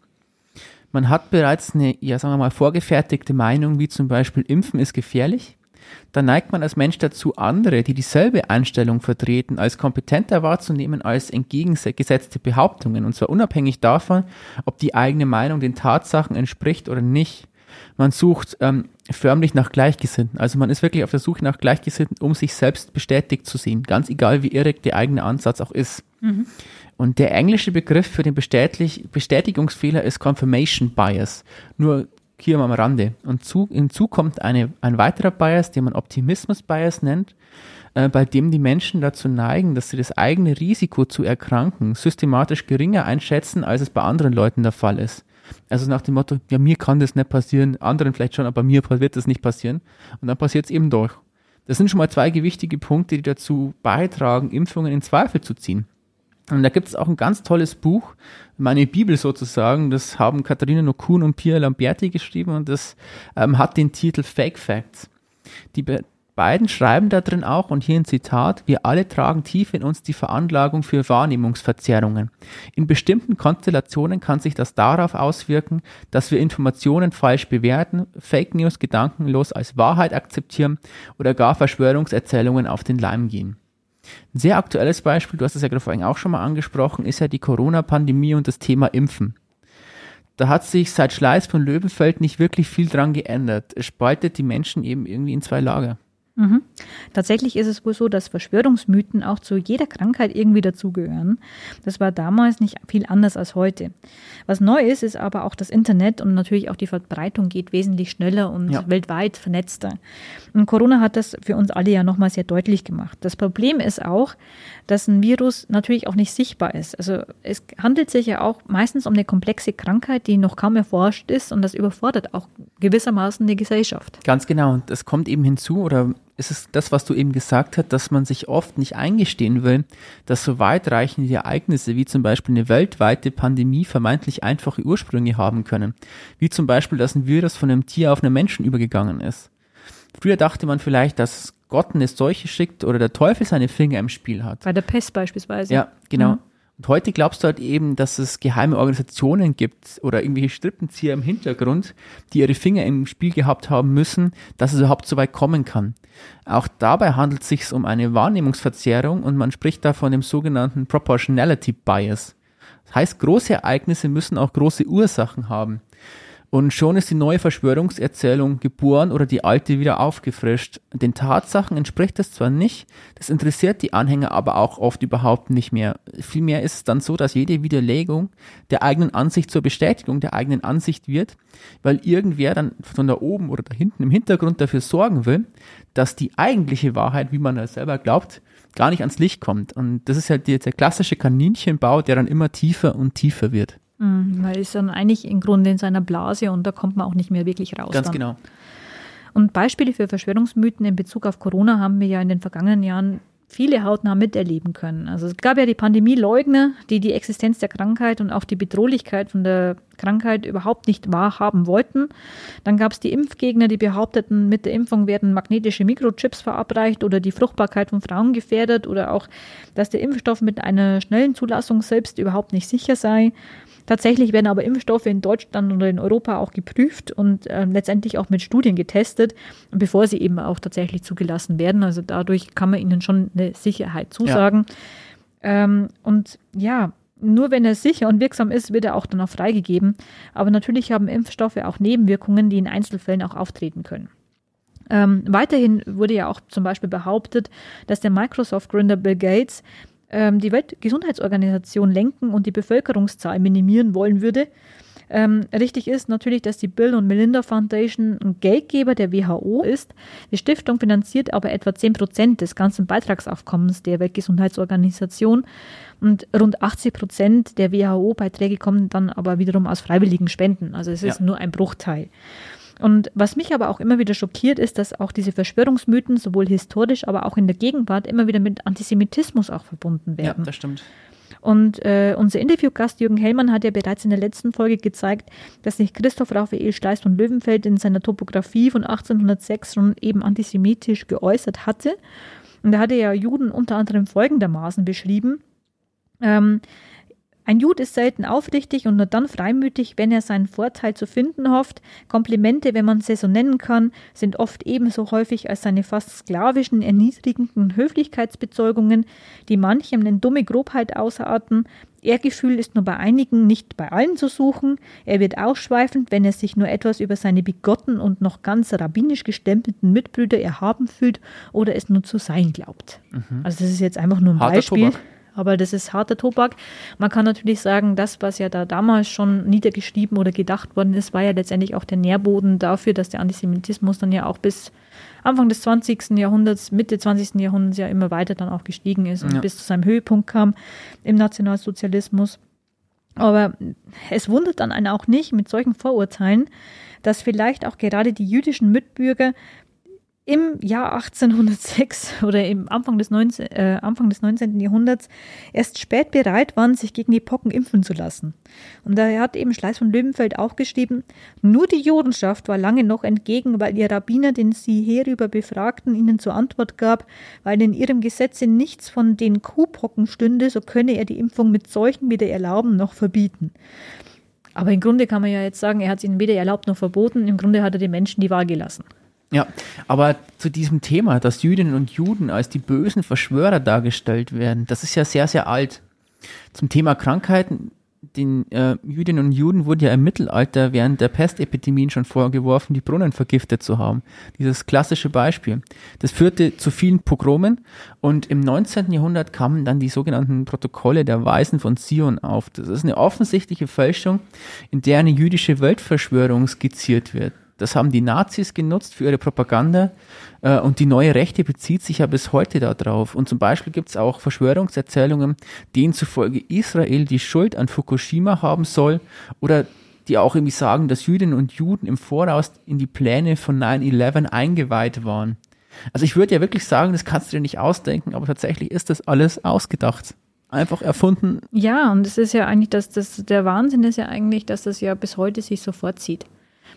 man hat bereits eine, ja, sagen wir mal, vorgefertigte Meinung, wie zum Beispiel Impfen ist gefährlich. Dann neigt man als Mensch dazu, andere, die dieselbe Einstellung vertreten, als kompetenter wahrzunehmen als entgegengesetzte Behauptungen. Und zwar unabhängig davon, ob die eigene Meinung den Tatsachen entspricht oder nicht. Man sucht ähm, förmlich nach Gleichgesinnten. Also man ist wirklich auf der Suche nach Gleichgesinnten, um sich selbst bestätigt zu sehen, ganz egal wie irrig der eigene Ansatz auch ist. Mhm. Und der englische Begriff für den Bestätigungsfehler ist Confirmation Bias. Nur hier am Rande. Und zu, hinzu kommt eine, ein weiterer Bias, den man Optimismus Bias nennt, äh, bei dem die Menschen dazu neigen, dass sie das eigene Risiko zu erkranken systematisch geringer einschätzen, als es bei anderen Leuten der Fall ist. Also nach dem Motto, ja, mir kann das nicht passieren, anderen vielleicht schon, aber mir wird das nicht passieren. Und dann passiert es eben doch. Das sind schon mal zwei gewichtige Punkte, die dazu beitragen, Impfungen in Zweifel zu ziehen. Und da gibt es auch ein ganz tolles Buch, meine Bibel sozusagen, das haben Katharina Nokun und Pia Lamberti geschrieben und das ähm, hat den Titel Fake Facts. Die, beiden schreiben da drin auch, und hier ein Zitat, wir alle tragen tief in uns die Veranlagung für Wahrnehmungsverzerrungen. In bestimmten Konstellationen kann sich das darauf auswirken, dass wir Informationen falsch bewerten, Fake News gedankenlos als Wahrheit akzeptieren oder gar Verschwörungserzählungen auf den Leim gehen. Ein sehr aktuelles Beispiel, du hast es ja gerade vorhin auch schon mal angesprochen, ist ja die Corona-Pandemie und das Thema Impfen. Da hat sich seit Schleiß von Löwenfeld nicht wirklich viel dran geändert. Es spaltet die Menschen eben irgendwie in zwei Lager. Mhm. Tatsächlich ist es wohl so, dass Verschwörungsmythen auch zu jeder Krankheit irgendwie dazugehören. Das war damals nicht viel anders als heute. Was neu ist, ist aber auch das Internet und natürlich auch die Verbreitung geht wesentlich schneller und ja. weltweit vernetzter. Und Corona hat das für uns alle ja nochmal sehr deutlich gemacht. Das Problem ist auch, dass ein Virus natürlich auch nicht sichtbar ist. Also es handelt sich ja auch meistens um eine komplexe Krankheit, die noch kaum erforscht ist und das überfordert auch gewissermaßen die Gesellschaft. Ganz genau. Und das kommt eben hinzu oder ist es das, was du eben gesagt hast, dass man sich oft nicht eingestehen will, dass so weitreichende Ereignisse wie zum Beispiel eine weltweite Pandemie vermeintlich einfache Ursprünge haben können. Wie zum Beispiel, dass ein Virus von einem Tier auf einen Menschen übergegangen ist. Früher dachte man vielleicht, dass Gott eine Seuche schickt oder der Teufel seine Finger im Spiel hat. Bei der Pest beispielsweise. Ja, genau. Mhm. Und heute glaubst du halt eben, dass es geheime Organisationen gibt oder irgendwelche Strippenzieher im Hintergrund, die ihre Finger im Spiel gehabt haben müssen, dass es überhaupt so weit kommen kann. Auch dabei handelt es sich um eine Wahrnehmungsverzerrung und man spricht da von dem sogenannten Proportionality Bias. Das heißt, große Ereignisse müssen auch große Ursachen haben. Und schon ist die neue Verschwörungserzählung geboren oder die alte wieder aufgefrischt. Den Tatsachen entspricht das zwar nicht, das interessiert die Anhänger aber auch oft überhaupt nicht mehr. Vielmehr ist es dann so, dass jede Widerlegung der eigenen Ansicht zur Bestätigung der eigenen Ansicht wird, weil irgendwer dann von da oben oder da hinten im Hintergrund dafür sorgen will, dass die eigentliche Wahrheit, wie man das selber glaubt, gar nicht ans Licht kommt. Und das ist halt der klassische Kaninchenbau, der dann immer tiefer und tiefer wird. Mhm, weil ist dann eigentlich im Grunde in seiner Blase und da kommt man auch nicht mehr wirklich raus. Ganz dann. genau. Und Beispiele für Verschwörungsmythen in Bezug auf Corona haben wir ja in den vergangenen Jahren viele hautnah miterleben können. Also es gab ja die Pandemieleugner, die die Existenz der Krankheit und auch die Bedrohlichkeit von der Krankheit überhaupt nicht wahrhaben wollten. Dann gab es die Impfgegner, die behaupteten, mit der Impfung werden magnetische Mikrochips verabreicht oder die Fruchtbarkeit von Frauen gefährdet oder auch, dass der Impfstoff mit einer schnellen Zulassung selbst überhaupt nicht sicher sei. Tatsächlich werden aber Impfstoffe in Deutschland oder in Europa auch geprüft und äh, letztendlich auch mit Studien getestet, bevor sie eben auch tatsächlich zugelassen werden. Also dadurch kann man ihnen schon eine Sicherheit zusagen. Ja. Ähm, und ja, nur wenn er sicher und wirksam ist, wird er auch dann auch freigegeben. Aber natürlich haben Impfstoffe auch Nebenwirkungen, die in Einzelfällen auch auftreten können. Ähm, weiterhin wurde ja auch zum Beispiel behauptet, dass der Microsoft-Gründer Bill Gates ähm, die Weltgesundheitsorganisation lenken und die Bevölkerungszahl minimieren wollen würde. Ähm, richtig ist natürlich, dass die Bill und Melinda Foundation ein Geldgeber der WHO ist. Die Stiftung finanziert aber etwa 10 Prozent des ganzen Beitragsaufkommens der Weltgesundheitsorganisation und rund 80 Prozent der WHO-Beiträge kommen dann aber wiederum aus freiwilligen Spenden. Also es ist ja. nur ein Bruchteil. Und was mich aber auch immer wieder schockiert, ist, dass auch diese Verschwörungsmythen sowohl historisch, aber auch in der Gegenwart immer wieder mit Antisemitismus auch verbunden werden. Ja, das stimmt. Und äh, unser Interviewgast Jürgen Hellmann hat ja bereits in der letzten Folge gezeigt, dass sich Christoph Raphael Steiß von Löwenfeld in seiner Topographie von 1806 schon eben antisemitisch geäußert hatte. Und da hatte er Juden unter anderem folgendermaßen beschrieben. Ähm, ein Jude ist selten aufrichtig und nur dann freimütig, wenn er seinen Vorteil zu finden hofft. Komplimente, wenn man sie so nennen kann, sind oft ebenso häufig als seine fast sklavischen, erniedrigenden Höflichkeitsbezeugungen, die manchem in dumme Grobheit ausarten. Ehrgefühl ist nur bei einigen, nicht bei allen zu suchen. Er wird ausschweifend, wenn er sich nur etwas über seine bigotten und noch ganz rabbinisch gestempelten Mitbrüder erhaben fühlt oder es nur zu sein glaubt. Mhm. Also das ist jetzt einfach nur ein Harter Beispiel. Tobak aber das ist harter Tobak. Man kann natürlich sagen, das, was ja da damals schon niedergeschrieben oder gedacht worden ist, war ja letztendlich auch der Nährboden dafür, dass der Antisemitismus dann ja auch bis Anfang des 20. Jahrhunderts, Mitte 20. Jahrhunderts ja immer weiter dann auch gestiegen ist und ja. bis zu seinem Höhepunkt kam im Nationalsozialismus. Aber es wundert dann einen auch nicht mit solchen Vorurteilen, dass vielleicht auch gerade die jüdischen Mitbürger im Jahr 1806 oder im Anfang des, 19, äh, Anfang des 19. Jahrhunderts erst spät bereit waren, sich gegen die Pocken impfen zu lassen. Und da hat eben Schleiß von Löwenfeld auch geschrieben, nur die Judenschaft war lange noch entgegen, weil ihr Rabbiner, den sie hierüber befragten, ihnen zur Antwort gab, weil in ihrem Gesetze nichts von den Kuhpocken stünde, so könne er die Impfung mit solchen weder erlauben noch verbieten. Aber im Grunde kann man ja jetzt sagen, er hat es ihnen weder erlaubt noch verboten. Im Grunde hat er den Menschen die Wahl gelassen. Ja, aber zu diesem Thema, dass Jüdinnen und Juden als die bösen Verschwörer dargestellt werden, das ist ja sehr, sehr alt. Zum Thema Krankheiten, den äh, Jüdinnen und Juden wurde ja im Mittelalter während der Pestepidemien schon vorgeworfen, die Brunnen vergiftet zu haben. Dieses klassische Beispiel. Das führte zu vielen Pogromen und im 19. Jahrhundert kamen dann die sogenannten Protokolle der Weisen von Zion auf. Das ist eine offensichtliche Fälschung, in der eine jüdische Weltverschwörung skizziert wird. Das haben die Nazis genutzt für ihre Propaganda äh, und die neue Rechte bezieht sich ja bis heute darauf. Und zum Beispiel gibt es auch Verschwörungserzählungen, denen zufolge Israel die Schuld an Fukushima haben soll oder die auch irgendwie sagen, dass Jüdinnen und Juden im Voraus in die Pläne von 9-11 eingeweiht waren. Also ich würde ja wirklich sagen, das kannst du dir nicht ausdenken, aber tatsächlich ist das alles ausgedacht. Einfach erfunden. Ja, und es ist ja eigentlich, dass das, der Wahnsinn ist ja eigentlich, dass das ja bis heute sich so vorzieht.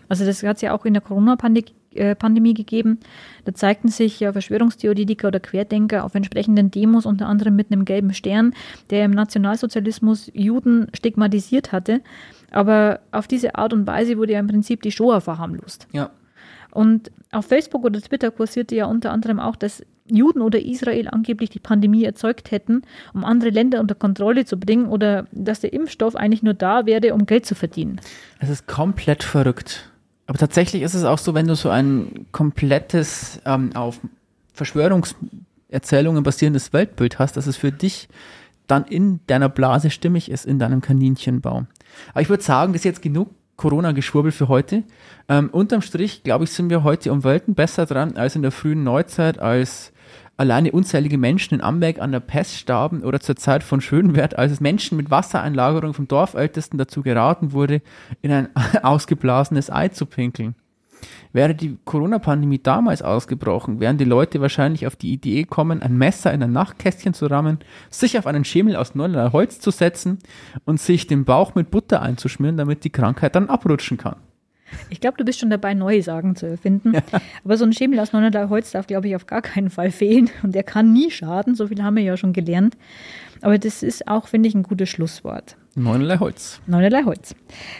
Also das hat es ja auch in der Corona-Pandemie gegeben. Da zeigten sich ja Verschwörungstheoretiker oder Querdenker auf entsprechenden Demos, unter anderem mit einem gelben Stern, der im Nationalsozialismus Juden stigmatisiert hatte. Aber auf diese Art und Weise wurde ja im Prinzip die Shoah verharmlost. Ja. Und auf Facebook oder Twitter kursierte ja unter anderem auch, dass Juden oder Israel angeblich die Pandemie erzeugt hätten, um andere Länder unter Kontrolle zu bringen oder dass der Impfstoff eigentlich nur da wäre, um Geld zu verdienen. Es ist komplett verrückt. Aber tatsächlich ist es auch so, wenn du so ein komplettes ähm, auf Verschwörungserzählungen basierendes Weltbild hast, dass es für dich dann in deiner Blase stimmig ist, in deinem Kaninchenbau. Aber ich würde sagen, das ist jetzt genug Corona-Geschwurbel für heute. Ähm, unterm Strich, glaube ich, sind wir heute um Welten besser dran als in der frühen Neuzeit, als alleine unzählige Menschen in Amberg an der Pest starben oder zur Zeit von Schönwert, als es Menschen mit Wassereinlagerung vom Dorfältesten dazu geraten wurde, in ein <laughs> ausgeblasenes Ei zu pinkeln. Wäre die Corona-Pandemie damals ausgebrochen, wären die Leute wahrscheinlich auf die Idee gekommen, ein Messer in ein Nachtkästchen zu rammen, sich auf einen Schemel aus neunerlei Holz zu setzen und sich den Bauch mit Butter einzuschmieren, damit die Krankheit dann abrutschen kann. Ich glaube, du bist schon dabei, neue Sagen zu erfinden. Aber so ein Schemel aus neunerlei Holz darf, glaube ich, auf gar keinen Fall fehlen. Und der kann nie schaden. So viel haben wir ja schon gelernt. Aber das ist auch, finde ich, ein gutes Schlusswort. Neunerlei Holz. Neunerlei Holz.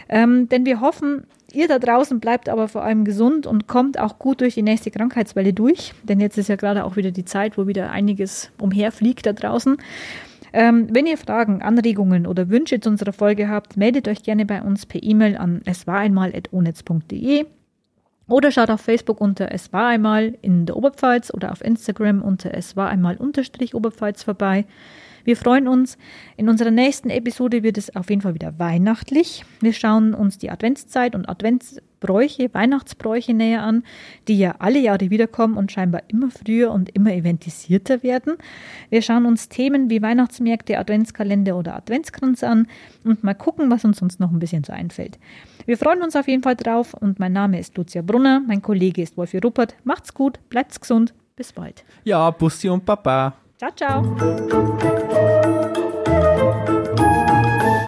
Ähm, denn wir hoffen, ihr da draußen bleibt aber vor allem gesund und kommt auch gut durch die nächste Krankheitswelle durch. Denn jetzt ist ja gerade auch wieder die Zeit, wo wieder einiges umherfliegt da draußen. Ähm, wenn ihr Fragen, Anregungen oder Wünsche zu unserer Folge habt, meldet euch gerne bei uns per E-Mail an es war eswareinmal.onetz.de oder schaut auf Facebook unter es war einmal in der Oberpfalz oder auf Instagram unter es war einmal unterstrich Oberpfalz vorbei. Wir freuen uns. In unserer nächsten Episode wird es auf jeden Fall wieder weihnachtlich. Wir schauen uns die Adventszeit und Adventsbräuche, Weihnachtsbräuche näher an, die ja alle Jahre wiederkommen und scheinbar immer früher und immer eventisierter werden. Wir schauen uns Themen wie Weihnachtsmärkte, Adventskalender oder Adventskranz an und mal gucken, was uns sonst noch ein bisschen so einfällt. Wir freuen uns auf jeden Fall drauf und mein Name ist Lucia Brunner, mein Kollege ist Wolfi Ruppert. Macht's gut, bleibt's gesund, bis bald. Ja, Bussi und Papa. Ciao, ciao.